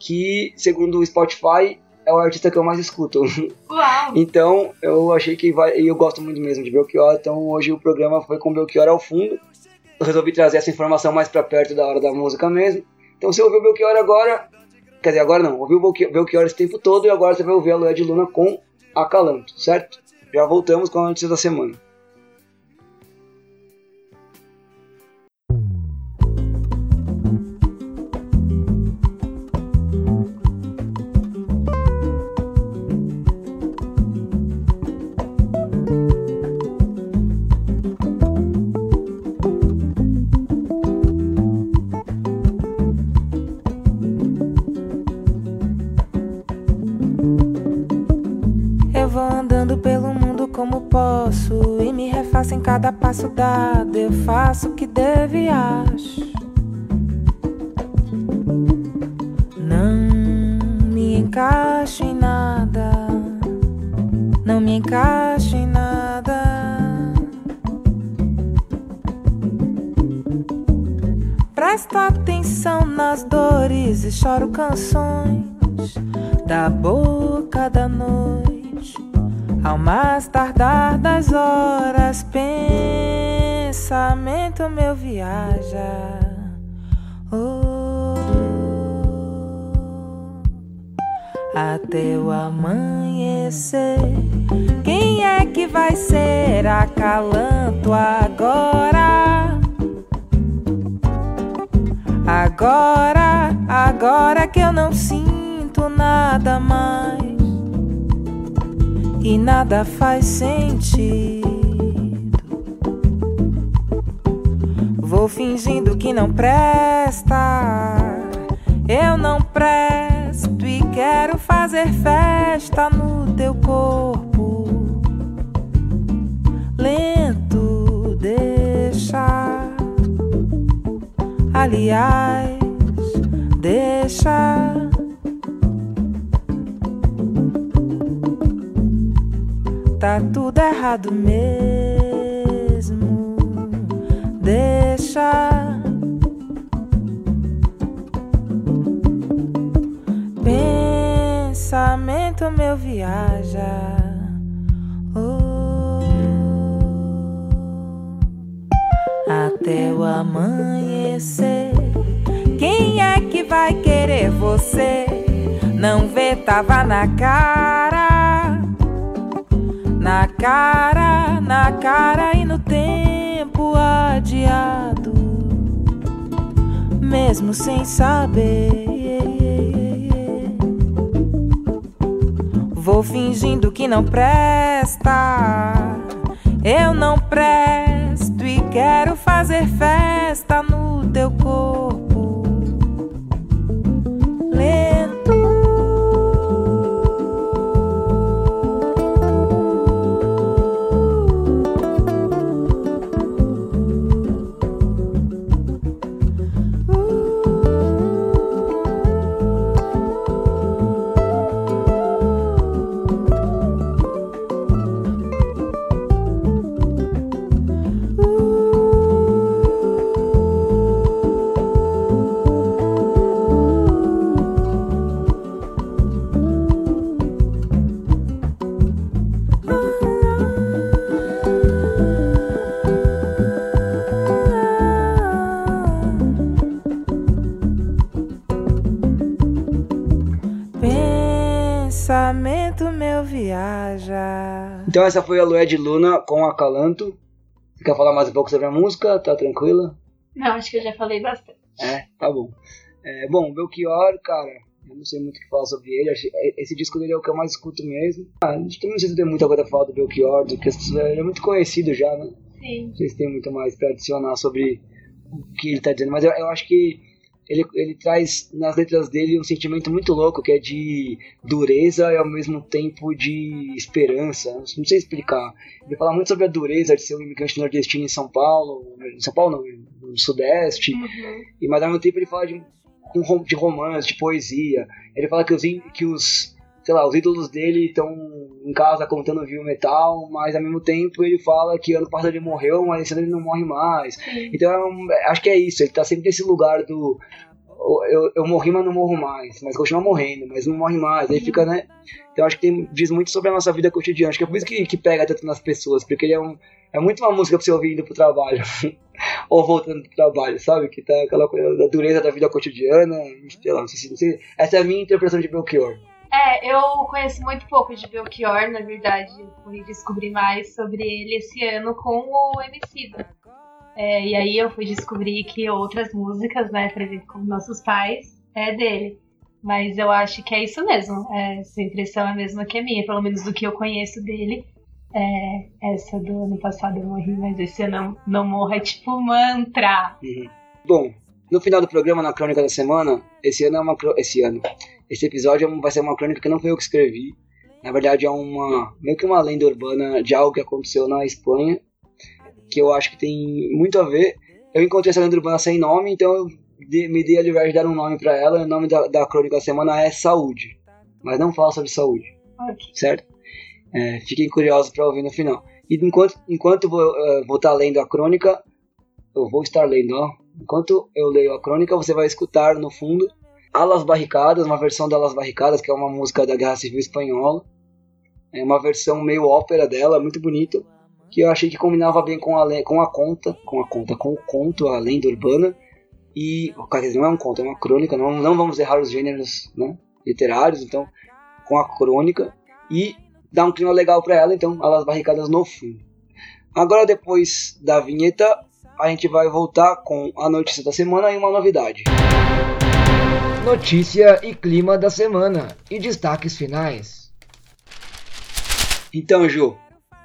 que, segundo o Spotify, é o artista que eu mais escuto. Uau! <laughs> então eu achei que vai. E eu gosto muito mesmo de Belchior, então hoje o programa foi com Belchior ao fundo. Eu resolvi trazer essa informação mais para perto da hora da música mesmo. Então você ouviu o Belchior agora. Quer dizer, agora não, ouviu o Belchior esse tempo todo e agora você vai ouvir a Lua de Luna com Acalanto, certo? Já voltamos com a notícia da semana. Em cada passo dado, eu faço o que devo e acho. Não me encaixo em nada, não me encaixo em nada. Presta atenção nas dores e choro canções da boca da noite. Ao mais tardar das horas, pensamento meu viaja. Oh, até o amanhecer. Quem é que vai ser acalanto agora? Agora, agora que eu não sinto nada mais e nada faz sentido. Vou fingindo que não presta, eu não presto e quero fazer festa no teu corpo. Lento, deixa. Aliás, deixa. Tá tudo errado mesmo. Deixa. Pensamento meu viaja. Oh, até o amanhecer. Quem é que vai querer você? Não vê, tava na cara na cara, na cara e no tempo adiado, mesmo sem saber. Vou fingindo que não presta, eu não presto e quero fazer festa no teu corpo. Então essa foi a Lué de Luna com Acalanto. Você quer falar mais um pouco sobre a música? Tá tranquila? Não, acho que eu já falei bastante. É, tá bom. É, bom, Belchior, cara, eu não sei muito o que falar sobre ele. Esse disco dele é o que eu mais escuto mesmo. Ah, a não sei se tem muita coisa pra falar do Belchior, do que ele é muito conhecido já, né? Sim. Não sei se tem muito mais pra adicionar sobre o que ele tá dizendo, mas eu, eu acho que ele, ele traz nas letras dele um sentimento muito louco, que é de dureza e ao mesmo tempo de esperança. Não sei explicar. Ele fala muito sobre a dureza de ser um imigrante nordestino em São Paulo, em São Paulo não, no Sudeste, uhum. e mas ao mesmo tempo ele fala de de romance, de poesia. Ele fala que os, que os sei lá, os ídolos dele estão em casa contando viu metal, mas ao mesmo tempo ele fala que ano passado ele morreu, mas esse ano ele não morre mais. Então é acho que é isso, ele tá sempre nesse lugar do eu, eu morri, mas não morro mais, mas continua morrendo, mas não morre mais. Aí fica, né? Então acho que tem, diz muito sobre a nossa vida cotidiana. Acho que é por isso que, que pega tanto nas pessoas, porque ele é um. É muito uma música pra você ouvir indo pro trabalho. <laughs> Ou voltando pro trabalho, sabe? Que tá aquela coisa da dureza da vida cotidiana. Sei lá, não sei se. Não sei, essa é a minha interpretação de Belchior. É, eu conheço muito pouco de Belchior, na verdade. Fui descobrir mais sobre ele esse ano com o Emicida. É, e aí eu fui descobrir que outras músicas, né, por exemplo, como Nossos Pais, é dele. Mas eu acho que é isso mesmo. É, essa impressão é a mesma que a minha, pelo menos do que eu conheço dele. É, essa do ano passado eu morri, mas esse ano não, não morro, é tipo mantra. Bom, no final do programa, na crônica da semana, esse ano é uma. Esse ano. Esse episódio é vai ser uma crônica que não foi eu que escrevi. Na verdade, é uma. meio que uma lenda urbana de algo que aconteceu na Espanha. Que eu acho que tem muito a ver. Eu encontrei essa lenda urbana sem nome, então eu me dei a liberdade de dar um nome pra ela. O nome da, da crônica da semana é Saúde. Mas não fala sobre saúde certo? É, fiquem curiosos para ouvir no final. E enquanto, enquanto vou eh, vou estar lendo a crônica, eu vou estar lendo, ó. Enquanto eu leio a crônica, você vai escutar no fundo Alas Barricadas, uma versão de Alas Barricadas, que é uma música da Guerra Civil Espanhola. É uma versão meio ópera dela, muito bonita, que eu achei que combinava bem com a, com a conta, com a conta, com o conto, a lenda urbana. E, quer dizer, não é um conto, é uma crônica, não, não vamos errar os gêneros né, literários, então, com a crônica. E dá um clima legal pra ela, então, Alas Barricadas no fundo. Agora, depois da vinheta, a gente vai voltar com a notícia da semana e uma novidade. Notícia e clima da semana e destaques finais. Então, Ju,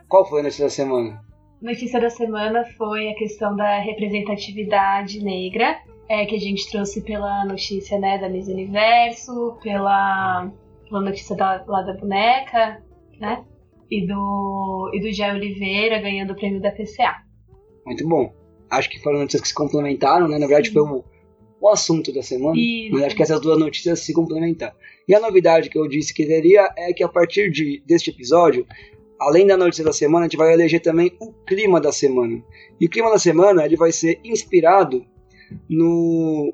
qual foi a notícia da semana? Notícia da semana foi a questão da representatividade negra, é, que a gente trouxe pela notícia né, da Miss Universo, pela, pela notícia da, lá da boneca, né? E do, e do Jé Oliveira ganhando o prêmio da PCA. Muito bom. Acho que foram notícias que se complementaram, né? Na verdade, foi o, o assunto da semana. Isso. Mas acho que essas duas notícias se complementaram. E a novidade que eu disse que teria é que a partir de, deste episódio, além da notícia da semana, a gente vai eleger também o clima da semana. E o clima da semana ele vai ser inspirado no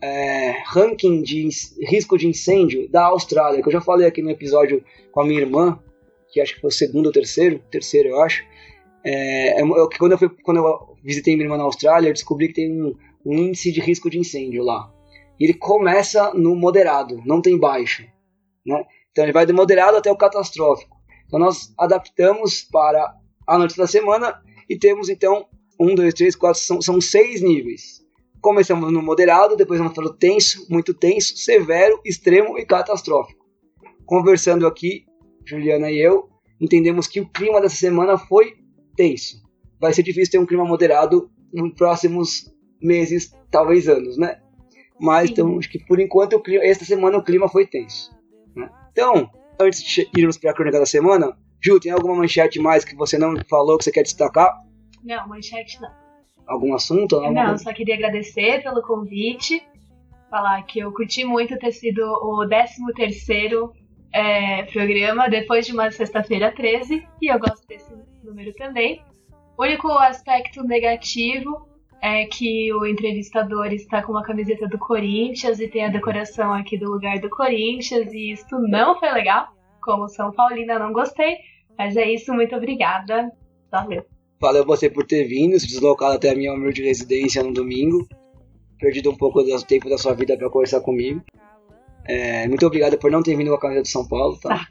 é, ranking de risco de incêndio da Austrália, que eu já falei aqui no episódio com a minha irmã, que acho que foi o segundo ou terceiro, terceiro eu acho. É, é, eu- quando, eu fui, quando eu visitei minha irmã na Austrália, descobri que tem um, um índice de risco de incêndio lá. E ele começa no moderado, não tem baixo. Né? Então ele vai do moderado até o catastrófico. Então nós adaptamos para a notícia da semana e temos então um, dois, três, quatro, são, são seis níveis. Começamos no moderado, depois vamos para o tenso, muito tenso, severo, extremo e catastrófico. Conversando aqui, Juliana e eu, entendemos que o clima dessa semana foi tenso. Vai ser difícil ter um clima moderado nos próximos meses, talvez anos, né? Mas Sim. então, acho que por enquanto, clima, esta semana o clima foi tenso. né? Então, antes de irmos para a crônica da semana, Ju, tem alguma manchete mais que você não falou que você quer destacar? Não, manchete não. Algum assunto? Alguma Não, coisa? só queria agradecer pelo convite. Falar que eu curti muito ter sido o 13 terceiro é, programa depois de uma sexta-feira 13 e eu gosto desse número também. O único aspecto negativo é que o entrevistador está com uma camiseta do Corinthians e tem a decoração aqui do lugar do Corinthians e isso não foi legal. Como São Paulina, não gostei. Mas é isso, muito obrigada. Valeu. Valeu você por ter vindo, se deslocado até a minha humilde residência no domingo. Perdido um pouco do tempo da sua vida para conversar comigo. É, muito obrigado por não ter vindo com a camisa do São Paulo, tá?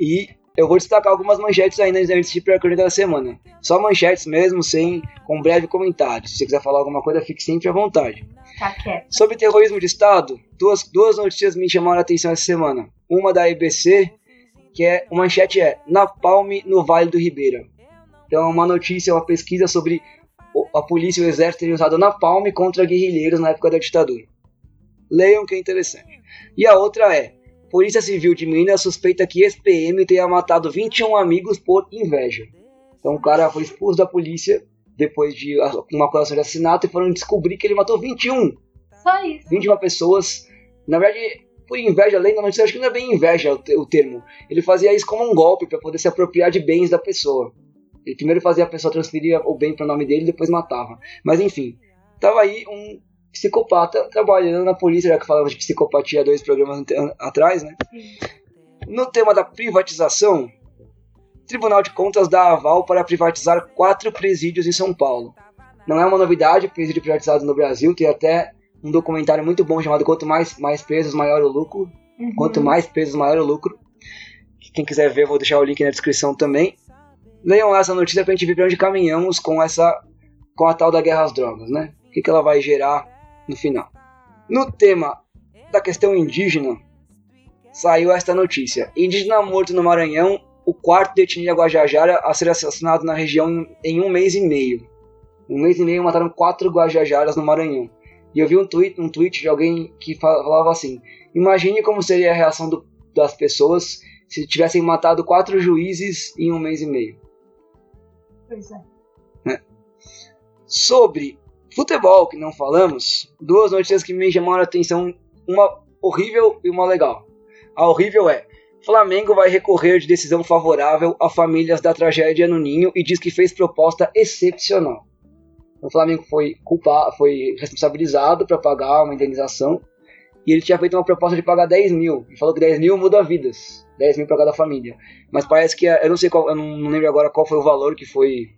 E eu vou destacar algumas manchetes ainda antes de crônica da semana. Só manchetes mesmo, sem com breve comentário. Se você quiser falar alguma coisa, fique sempre à vontade. Tá quieto. Sobre terrorismo de Estado, duas, duas notícias me chamaram a atenção essa semana. Uma da IBC, que é, uma manchete é Napalm no Vale do Ribeira. Então, é uma notícia, uma pesquisa sobre a polícia e o exército terem usado napalm contra guerrilheiros na época da ditadura. Leiam que é interessante. E a outra é: Polícia Civil de Minas suspeita que ex-PM tenha matado 21 amigos por inveja. Então, o cara foi expulso da polícia depois de uma acusação de assassinato e foram descobrir que ele matou 21 Só isso. 21 pessoas. Na verdade, por inveja, além da notícia, acho que não é bem inveja o, te- o termo. Ele fazia isso como um golpe para poder se apropriar de bens da pessoa. Ele primeiro fazia a pessoa transferir o bem para o nome dele, depois matava. Mas enfim, tava aí um psicopata trabalhando na polícia, já que falava de psicopatia dois programas atrás, né? No tema da privatização, o Tribunal de Contas dá aval para privatizar quatro presídios em São Paulo. Não é uma novidade, presídio privatizado no Brasil, tem até um documentário muito bom chamado Quanto Mais, mais Presos, Maior o Lucro. Uhum. Quanto mais presos, maior o lucro. Quem quiser ver, vou deixar o link na descrição também. Leiam essa notícia pra gente ver pra onde caminhamos com essa com a tal da guerra às drogas, né? O que, que ela vai gerar no final. No tema da questão indígena, saiu esta notícia. Indígena morto no Maranhão, o quarto de etnia Guajajara a ser assassinado na região em, um mês e meio. Um mês e meio mataram quatro Guajajaras no Maranhão. E eu vi um tweet, um tweet de alguém que fa- falava assim: Imagine como seria a reação do- das pessoas se tivessem matado quatro juízes em um mês e meio. Pois é. Sobre futebol, que não falamos, duas notícias que me chamaram a atenção, uma horrível e uma legal. A horrível é: Flamengo vai recorrer de decisão favorável a famílias da tragédia no Ninho e diz que fez proposta excepcional. O Flamengo foi culpado, foi responsabilizado para pagar uma indenização e ele tinha feito uma proposta de pagar 10 mil. Ele falou que 10 mil muda vidas, 10 mil para cada família. Mas parece que eu não sei qual, eu não lembro agora qual foi o valor que foi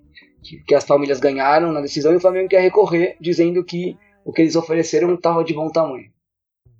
que, as famílias ganharam na decisão e o Flamengo quer recorrer, dizendo que o que eles ofereceram estava de bom tamanho.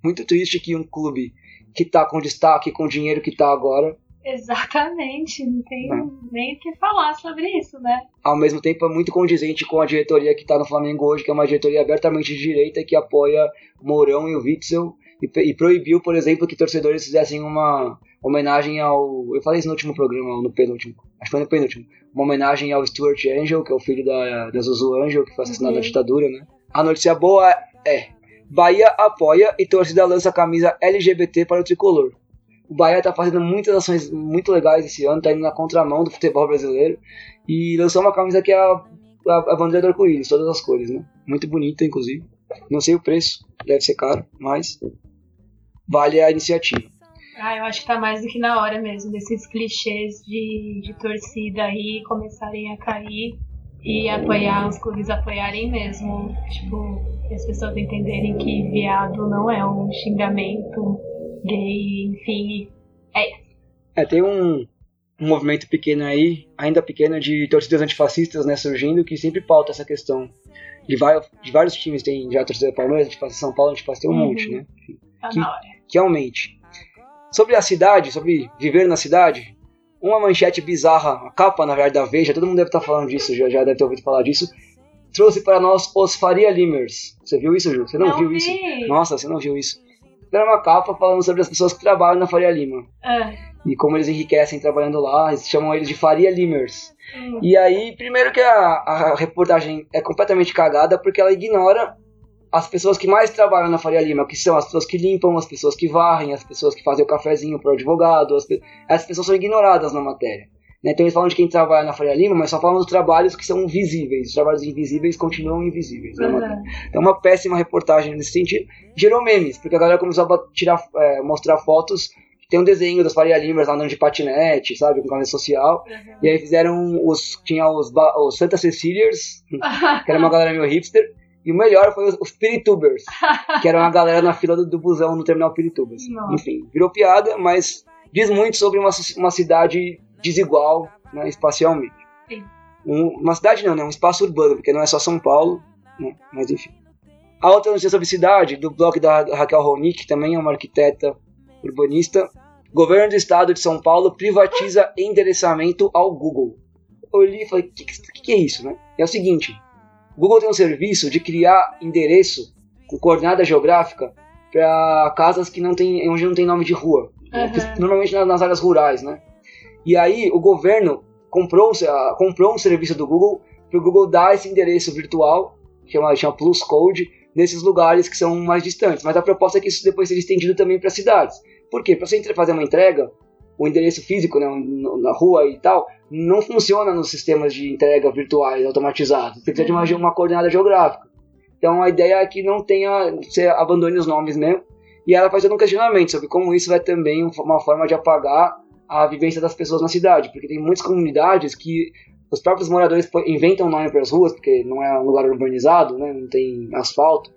Muito triste que um clube que está com destaque, com o dinheiro que está agora, Exatamente. Não tem É. nem o que falar sobre isso, né? ao mesmo tempo é muito condizente com a diretoria que está no Flamengo hoje, que é uma diretoria abertamente de direita que apoia Mourão e o Witzel e, e proibiu, por exemplo, que torcedores fizessem uma homenagem ao. Eu falei isso no último programa, no penúltimo. Acho que foi no penúltimo. Uma homenagem ao Stuart Angel, que é o filho da, da Zuzu Angel, que foi assassinado Uhum. na ditadura, né? A notícia boa é: Bahia apoia e torcida lança a camisa LGBT para o tricolor. O Bahia tá fazendo muitas ações muito legais esse ano, tá indo na contramão do futebol brasileiro e lançou uma camisa que é a, a, a bandeira do arco-íris, todas as cores, né? Muito bonita, inclusive. Não sei o preço, deve ser caro, mas vale a iniciativa. Ah, eu acho que tá mais do que na hora mesmo desses clichês de, de torcida aí começarem a cair e apoiar, os clubes apoiarem mesmo. Tipo, as pessoas entenderem que viado não é um xingamento gay, enfim. É isso. É, tem um, um movimento pequeno aí, ainda pequeno, de torcidas antifascistas, né, surgindo, que sempre pauta essa questão. De, vai- de vários times, tem já a torcida Palmeiras, antifascista São Paulo, antifascista tem um Uhum. monte, né? Tá Que- na hora. que aumente. Sobre a cidade, sobre viver na cidade, uma manchete bizarra, a capa na verdade da Veja, todo mundo deve estar falando disso, já, já deve ter ouvido falar disso, trouxe para nós os Faria Limers. Você viu isso, Ju? Você não, viu vi. isso? Nossa, você não viu isso. Era uma capa falando sobre as pessoas que trabalham na Faria Lima. Ah, E como eles enriquecem trabalhando lá, eles chamam eles de Faria Limers. hum, E aí, primeiro que a, a reportagem é completamente cagada porque ela ignora as pessoas que mais trabalham na Faria Lima, que são as pessoas que limpam, as pessoas que varrem, as pessoas que fazem o cafezinho para o advogado. Pe- Essas pessoas são ignoradas na matéria. né? Então eles falam de quem trabalha na Faria Lima, mas só falam dos trabalhos que são visíveis. Os trabalhos invisíveis continuam invisíveis. na matéria. uhum. Então uma péssima reportagem nesse sentido. Gerou memes, porque a galera começou a tirar, é, mostrar fotos. Tem um desenho das Faria Limers andando de patinete, sabe, com camisa social. uhum. E aí fizeram os. Tinha os, os Santa Ceciliers, <laughs> que era uma galera meio hipster. E o melhor foi os, os Piritubers, <laughs> que era uma galera na fila do, do busão no terminal Piritubas. Nossa. Enfim, virou piada, mas diz muito sobre uma, uma cidade desigual né, espacialmente. Sim. Um- uma cidade não, né? Um espaço urbano, porque não é só São Paulo, né? Mas enfim. A outra notícia sobre cidade, do blog da Raquel Ronick, que também é uma arquiteta urbanista. Governo do Estado de São Paulo privatiza endereçamento ao Google. Eu li e falei, o que, que, que é isso, né? É o seguinte, o Google tem um serviço de criar endereço com coordenada geográfica para casas que não tem, onde não tem nome de rua. Uhum. Normalmente na- nas áreas rurais, né? E aí o governo comprou, um ah, comprou um serviço do Google para o Google dar esse endereço virtual, que chama, chama Plus Code, nesses lugares que são mais distantes. Mas a proposta é que isso depois seja estendido também para cidades. Por quê? Para você fazer uma entrega, o endereço físico né, na rua e tal, não funciona nos sistemas de entrega virtuais automatizados. Você precisa de uma, uma coordenada geográfica. Então a ideia é que não tenha, você abandone os nomes mesmo. E ela faz todo um questionamento sobre como isso é também uma forma de apagar a vivência das pessoas na cidade, porque tem muitas comunidades que os próprios moradores inventam nome para as ruas, porque não é um lugar urbanizado, né, não tem asfalto,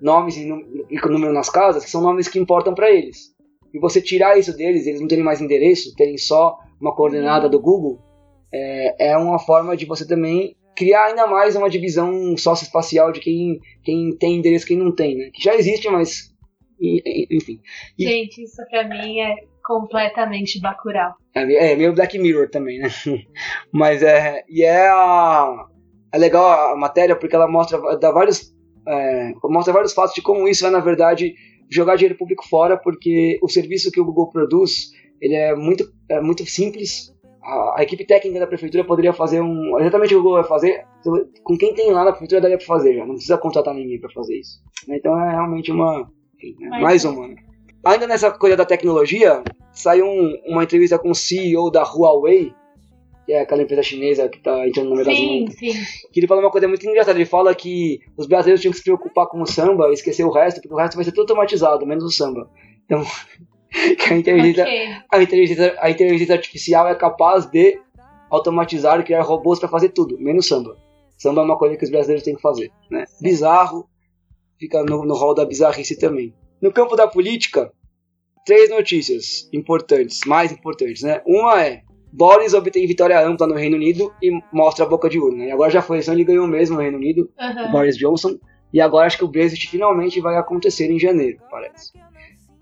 nomes e número nas casas, que são nomes que importam para eles. E você tirar isso deles, eles não terem mais endereço, terem só uma coordenada do Google, é, é uma forma de você também criar ainda mais uma divisão socioespacial de quem, quem tem endereço e quem não tem, né? Que já existe, mas enfim. E, Gente, isso pra mim é completamente Bacurau. É, é meio Black Mirror também, né? <laughs> Mas é. E é a. É legal a matéria porque ela mostra dá vários. É, mostra vários fatos de como isso é, na verdade, jogar dinheiro público fora, porque o serviço que o Google produz ele é muito, é muito simples. A, a equipe técnica da prefeitura poderia fazer um. Exatamente o que o Google vai fazer. Com quem tem lá na prefeitura daria para fazer já. Não precisa contratar ninguém para fazer isso. Então é realmente uma. Enfim, né? mais uma. Né? Ainda nessa coisa da tecnologia, saiu um, uma entrevista com o CEO da Huawei, que é aquela empresa chinesa que está entrando no mercado sim, sim. que ele fala uma coisa muito engraçada. Ele fala que os brasileiros tinham que se preocupar com o samba e esquecer o resto, porque o resto vai ser tudo automatizado, menos o samba. Então, <laughs> a inteligência, okay. a, inteligência, a inteligência artificial é capaz de automatizar e criar robôs para fazer tudo, menos samba. Samba é uma coisa que os brasileiros têm que fazer. Né? Bizarro, fica no, no hall da bizarrice também. No campo da política, três notícias importantes, mais importantes, né? Uma é Boris obtém vitória ampla no Reino Unido e mostra a boca de urna. E agora já foi, então ele ganhou mesmo no Reino Unido, uhum. Boris Johnson. E agora acho que o Brexit finalmente vai acontecer em janeiro, parece.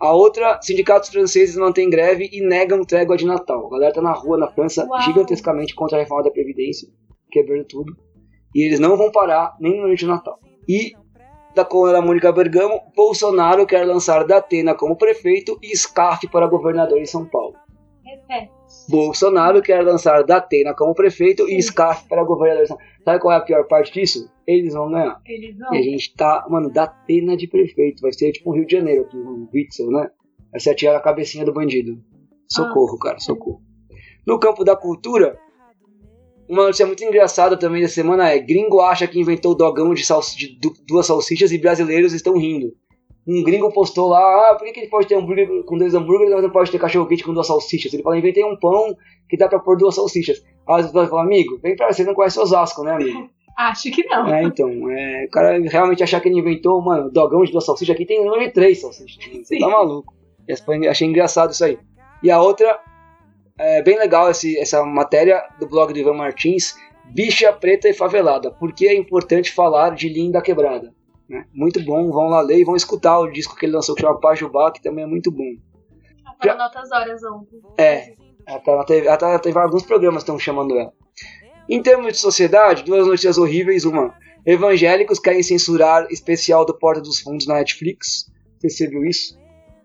A outra, sindicatos franceses mantêm greve e negam trégua de Natal. A galera tá na rua na França Uau. gigantescamente contra a reforma da Previdência, quebrando tudo. E eles não vão parar nem no noite de Natal. E da coluna Mônica Bergamo, Bolsonaro quer lançar Datena como prefeito e SCAF para governador em São Paulo. Repete. Bolsonaro quer lançar Datena como prefeito Sim. e SCAF para governador. Sabe qual é a pior parte disso? Eles vão ganhar. Eles vão. E a gente tá, mano, Datena de prefeito. Vai ser tipo um Rio de Janeiro, aqui, um Witzel, né? Vai ser atirar a cabecinha do bandido. Socorro, ah, cara, socorro. No campo da cultura, uma notícia muito engraçada também da semana é: gringo acha que inventou o dogão de, de duas salsichas e brasileiros estão rindo. Um gringo postou lá: ah, por que, que ele pode ter hambúrguer com dois hambúrgueres, mas não pode ter cachorro quente com duas salsichas? Ele fala: inventei um pão que dá pra pôr duas salsichas. Aí você fala: amigo, vem pra você, não conhece Osasco, né, amigo? <laughs> Acho que não. É, então, é, o cara realmente achar que ele inventou, mano, dogão de duas salsichas aqui tem nome de três salsichas. Você tá maluco. Achei engraçado isso aí. E a outra é bem legal esse, essa matéria do blog do Ivan Martins, Bicha Preta e Favelada. Por que é importante falar de Linda Quebrada? Né? Muito bom, vão lá ler e vão escutar o disco que ele lançou que chama Pajubá, que também é muito bom. Ela tá Notas Horas ontem. É, ela, tá, ela, teve, ela, tá, teve alguns programas que estão chamando ela. Em termos de sociedade, duas notícias horríveis. Uma, evangélicos querem censurar especial do Porta dos Fundos na Netflix. Você viu isso?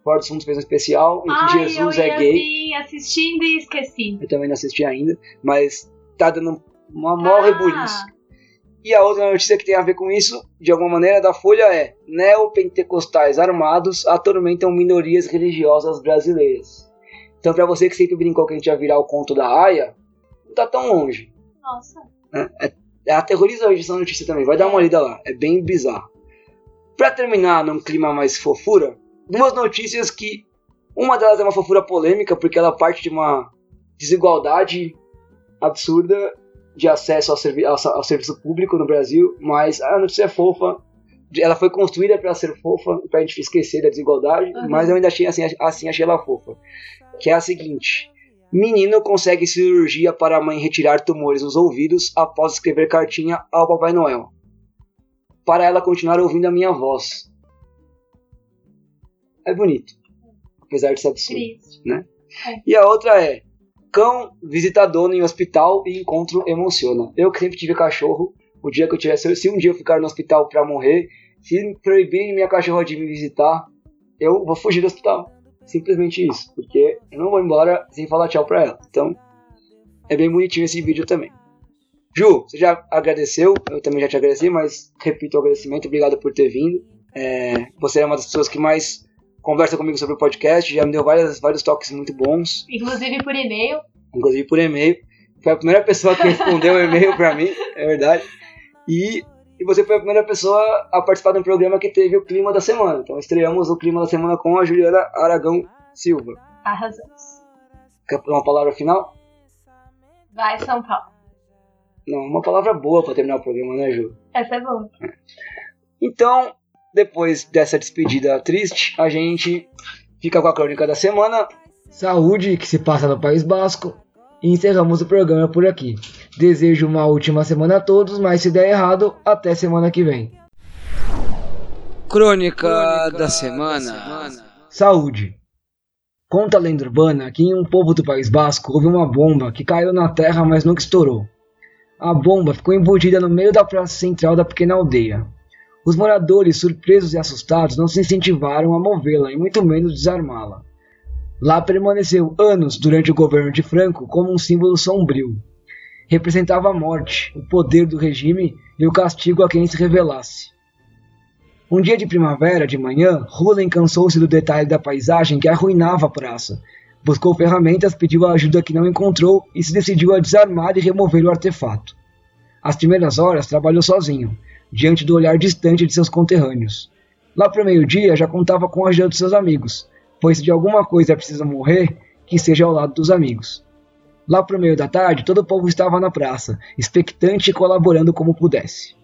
Porta dos Fundos fez um especial em que Ai, Jesus é gay. Sim, assistindo e esqueci. Eu também não assisti ainda, mas tá dando uma maior ah. rebuliço. E a outra notícia que tem a ver com isso, de alguma maneira, da Folha é: neopentecostais armados atormentam minorias religiosas brasileiras. Então, para você que sempre brincou que a gente ia virar o conto da Aya, não tá tão longe. Nossa. É, é, é aterrorizante essa notícia também, vai dar uma lida lá, é bem bizarro. Para terminar num clima mais fofura, duas notícias que uma delas é uma fofura polêmica porque ela parte de uma desigualdade absurda de acesso ao, servi ao, ao serviço público no Brasil, mas a notícia é fofa. Ela foi construída para ser fofa, para a gente esquecer da desigualdade, uhum. mas eu ainda achei assim, assim achei ela fofa. Que é a seguinte: menino consegue cirurgia para a mãe retirar tumores nos ouvidos após escrever cartinha ao Papai Noel. Para ela continuar ouvindo a minha voz é bonito. Apesar de ser absurdo. Triste. Né? É. E a outra é: cão visita dono em hospital e encontro emociona. Eu que sempre tive cachorro, o dia que eu tiver, se um dia eu ficar no hospital para morrer, se proibirem minha cachorra de me visitar, eu vou fugir do hospital. Simplesmente isso, porque eu não vou embora sem falar tchau pra ela. Então, é bem bonitinho esse vídeo também. Ju, você já agradeceu, eu também já te agradeci, mas repito o agradecimento, obrigado por ter vindo. É, você é uma das pessoas que mais conversa comigo sobre o podcast, já me deu várias, vários toques muito bons. Inclusive por e-mail. Inclusive por e-mail. Foi a primeira pessoa que respondeu o e-mail para mim, é verdade. E E você foi a primeira pessoa a participar de um programa que teve o clima da semana. Então estreamos o clima da semana com a Juliana Aragão Silva. Arrasamos. Quer uma palavra final? Vai, São Paulo. Não, uma palavra boa para terminar o programa, né, Ju? Essa é boa. Então, depois dessa despedida triste, a gente fica com a crônica da semana. Saúde que se passa no País Basco. E encerramos o programa por aqui. Desejo uma última semana a todos, mas se der errado, até semana que vem. Crônica, Crônica da, semana. da semana. Saúde. Conta a lenda urbana que em um povo do País Basco houve uma bomba que caiu na terra, mas nunca estourou. A bomba ficou embutida no meio da praça central da pequena aldeia. Os moradores, surpresos e assustados, não se incentivaram a movê-la e muito menos desarmá-la. Lá permaneceu anos durante o governo de Franco como um símbolo sombrio. Representava a morte, o poder do regime e o castigo a quem se rebelasse. Um dia de primavera, de manhã, Rulen cansou-se do detalhe da paisagem que arruinava a praça. Buscou ferramentas, pediu a ajuda que não encontrou e se decidiu a desarmar e remover o artefato. As primeiras horas trabalhou sozinho, diante do olhar distante de seus conterrâneos. Lá para o meio-dia já contava com a ajuda de seus amigos, pois se de alguma coisa é preciso morrer, que seja ao lado dos amigos. Lá para o meio da tarde, todo o povo estava na praça, expectante e colaborando como pudesse.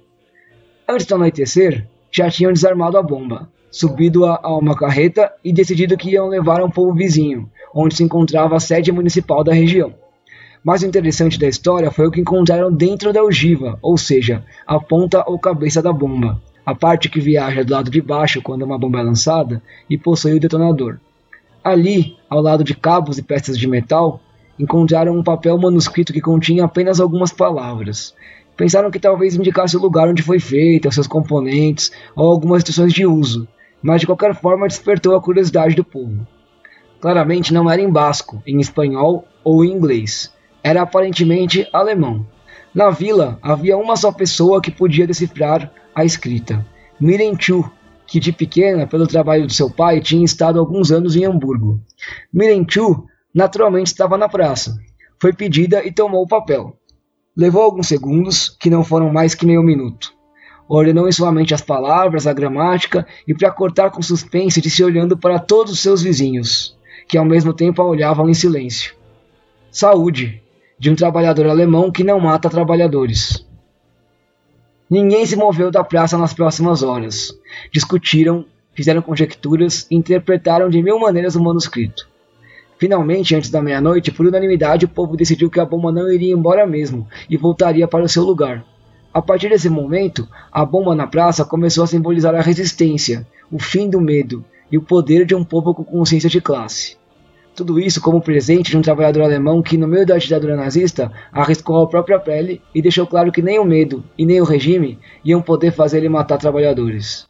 Antes do anoitecer, já tinham desarmado a bomba, subido a, a uma carreta e decidido que iam levar a um povo vizinho, onde se encontrava a sede municipal da região. Mas o interessante da história foi o que encontraram dentro da ogiva, ou seja, a ponta ou cabeça da bomba, a parte que viaja do lado de baixo quando uma bomba é lançada e possui o detonador. Ali, ao lado de cabos e peças de metal, encontraram um papel manuscrito que continha apenas algumas palavras. Pensaram que talvez indicasse o lugar onde foi feita, seus componentes ou algumas instruções de uso, mas de qualquer forma despertou a curiosidade do povo. Claramente não era em basco, em espanhol ou em inglês. Era aparentemente alemão. Na vila havia uma só pessoa que podia decifrar a escrita: Mirenchu, que de pequena, pelo trabalho do seu pai, tinha estado alguns anos em Hamburgo. Mirenchu naturalmente estava na praça. Foi pedida e tomou o papel. Levou alguns segundos, que não foram mais que meio minuto. Ordenou em sua mente as palavras, a gramática, e para cortar com suspense disse olhando para todos os seus vizinhos, que ao mesmo tempo a olhavam em silêncio. Saúde, de um trabalhador alemão que não mata trabalhadores. Ninguém se moveu da praça nas próximas horas. Discutiram, fizeram conjecturas e interpretaram de mil maneiras o manuscrito. Finalmente, antes da meia-noite, por unanimidade, o povo decidiu que a bomba não iria embora mesmo e voltaria para o seu lugar. A partir desse momento, a bomba na praça começou a simbolizar a resistência, o fim do medo e o poder de um povo com consciência de classe. Tudo isso como presente de um trabalhador alemão que, no meio da ditadura nazista, arriscou a própria pele e deixou claro que nem o medo e nem o regime iam poder fazer ele matar trabalhadores.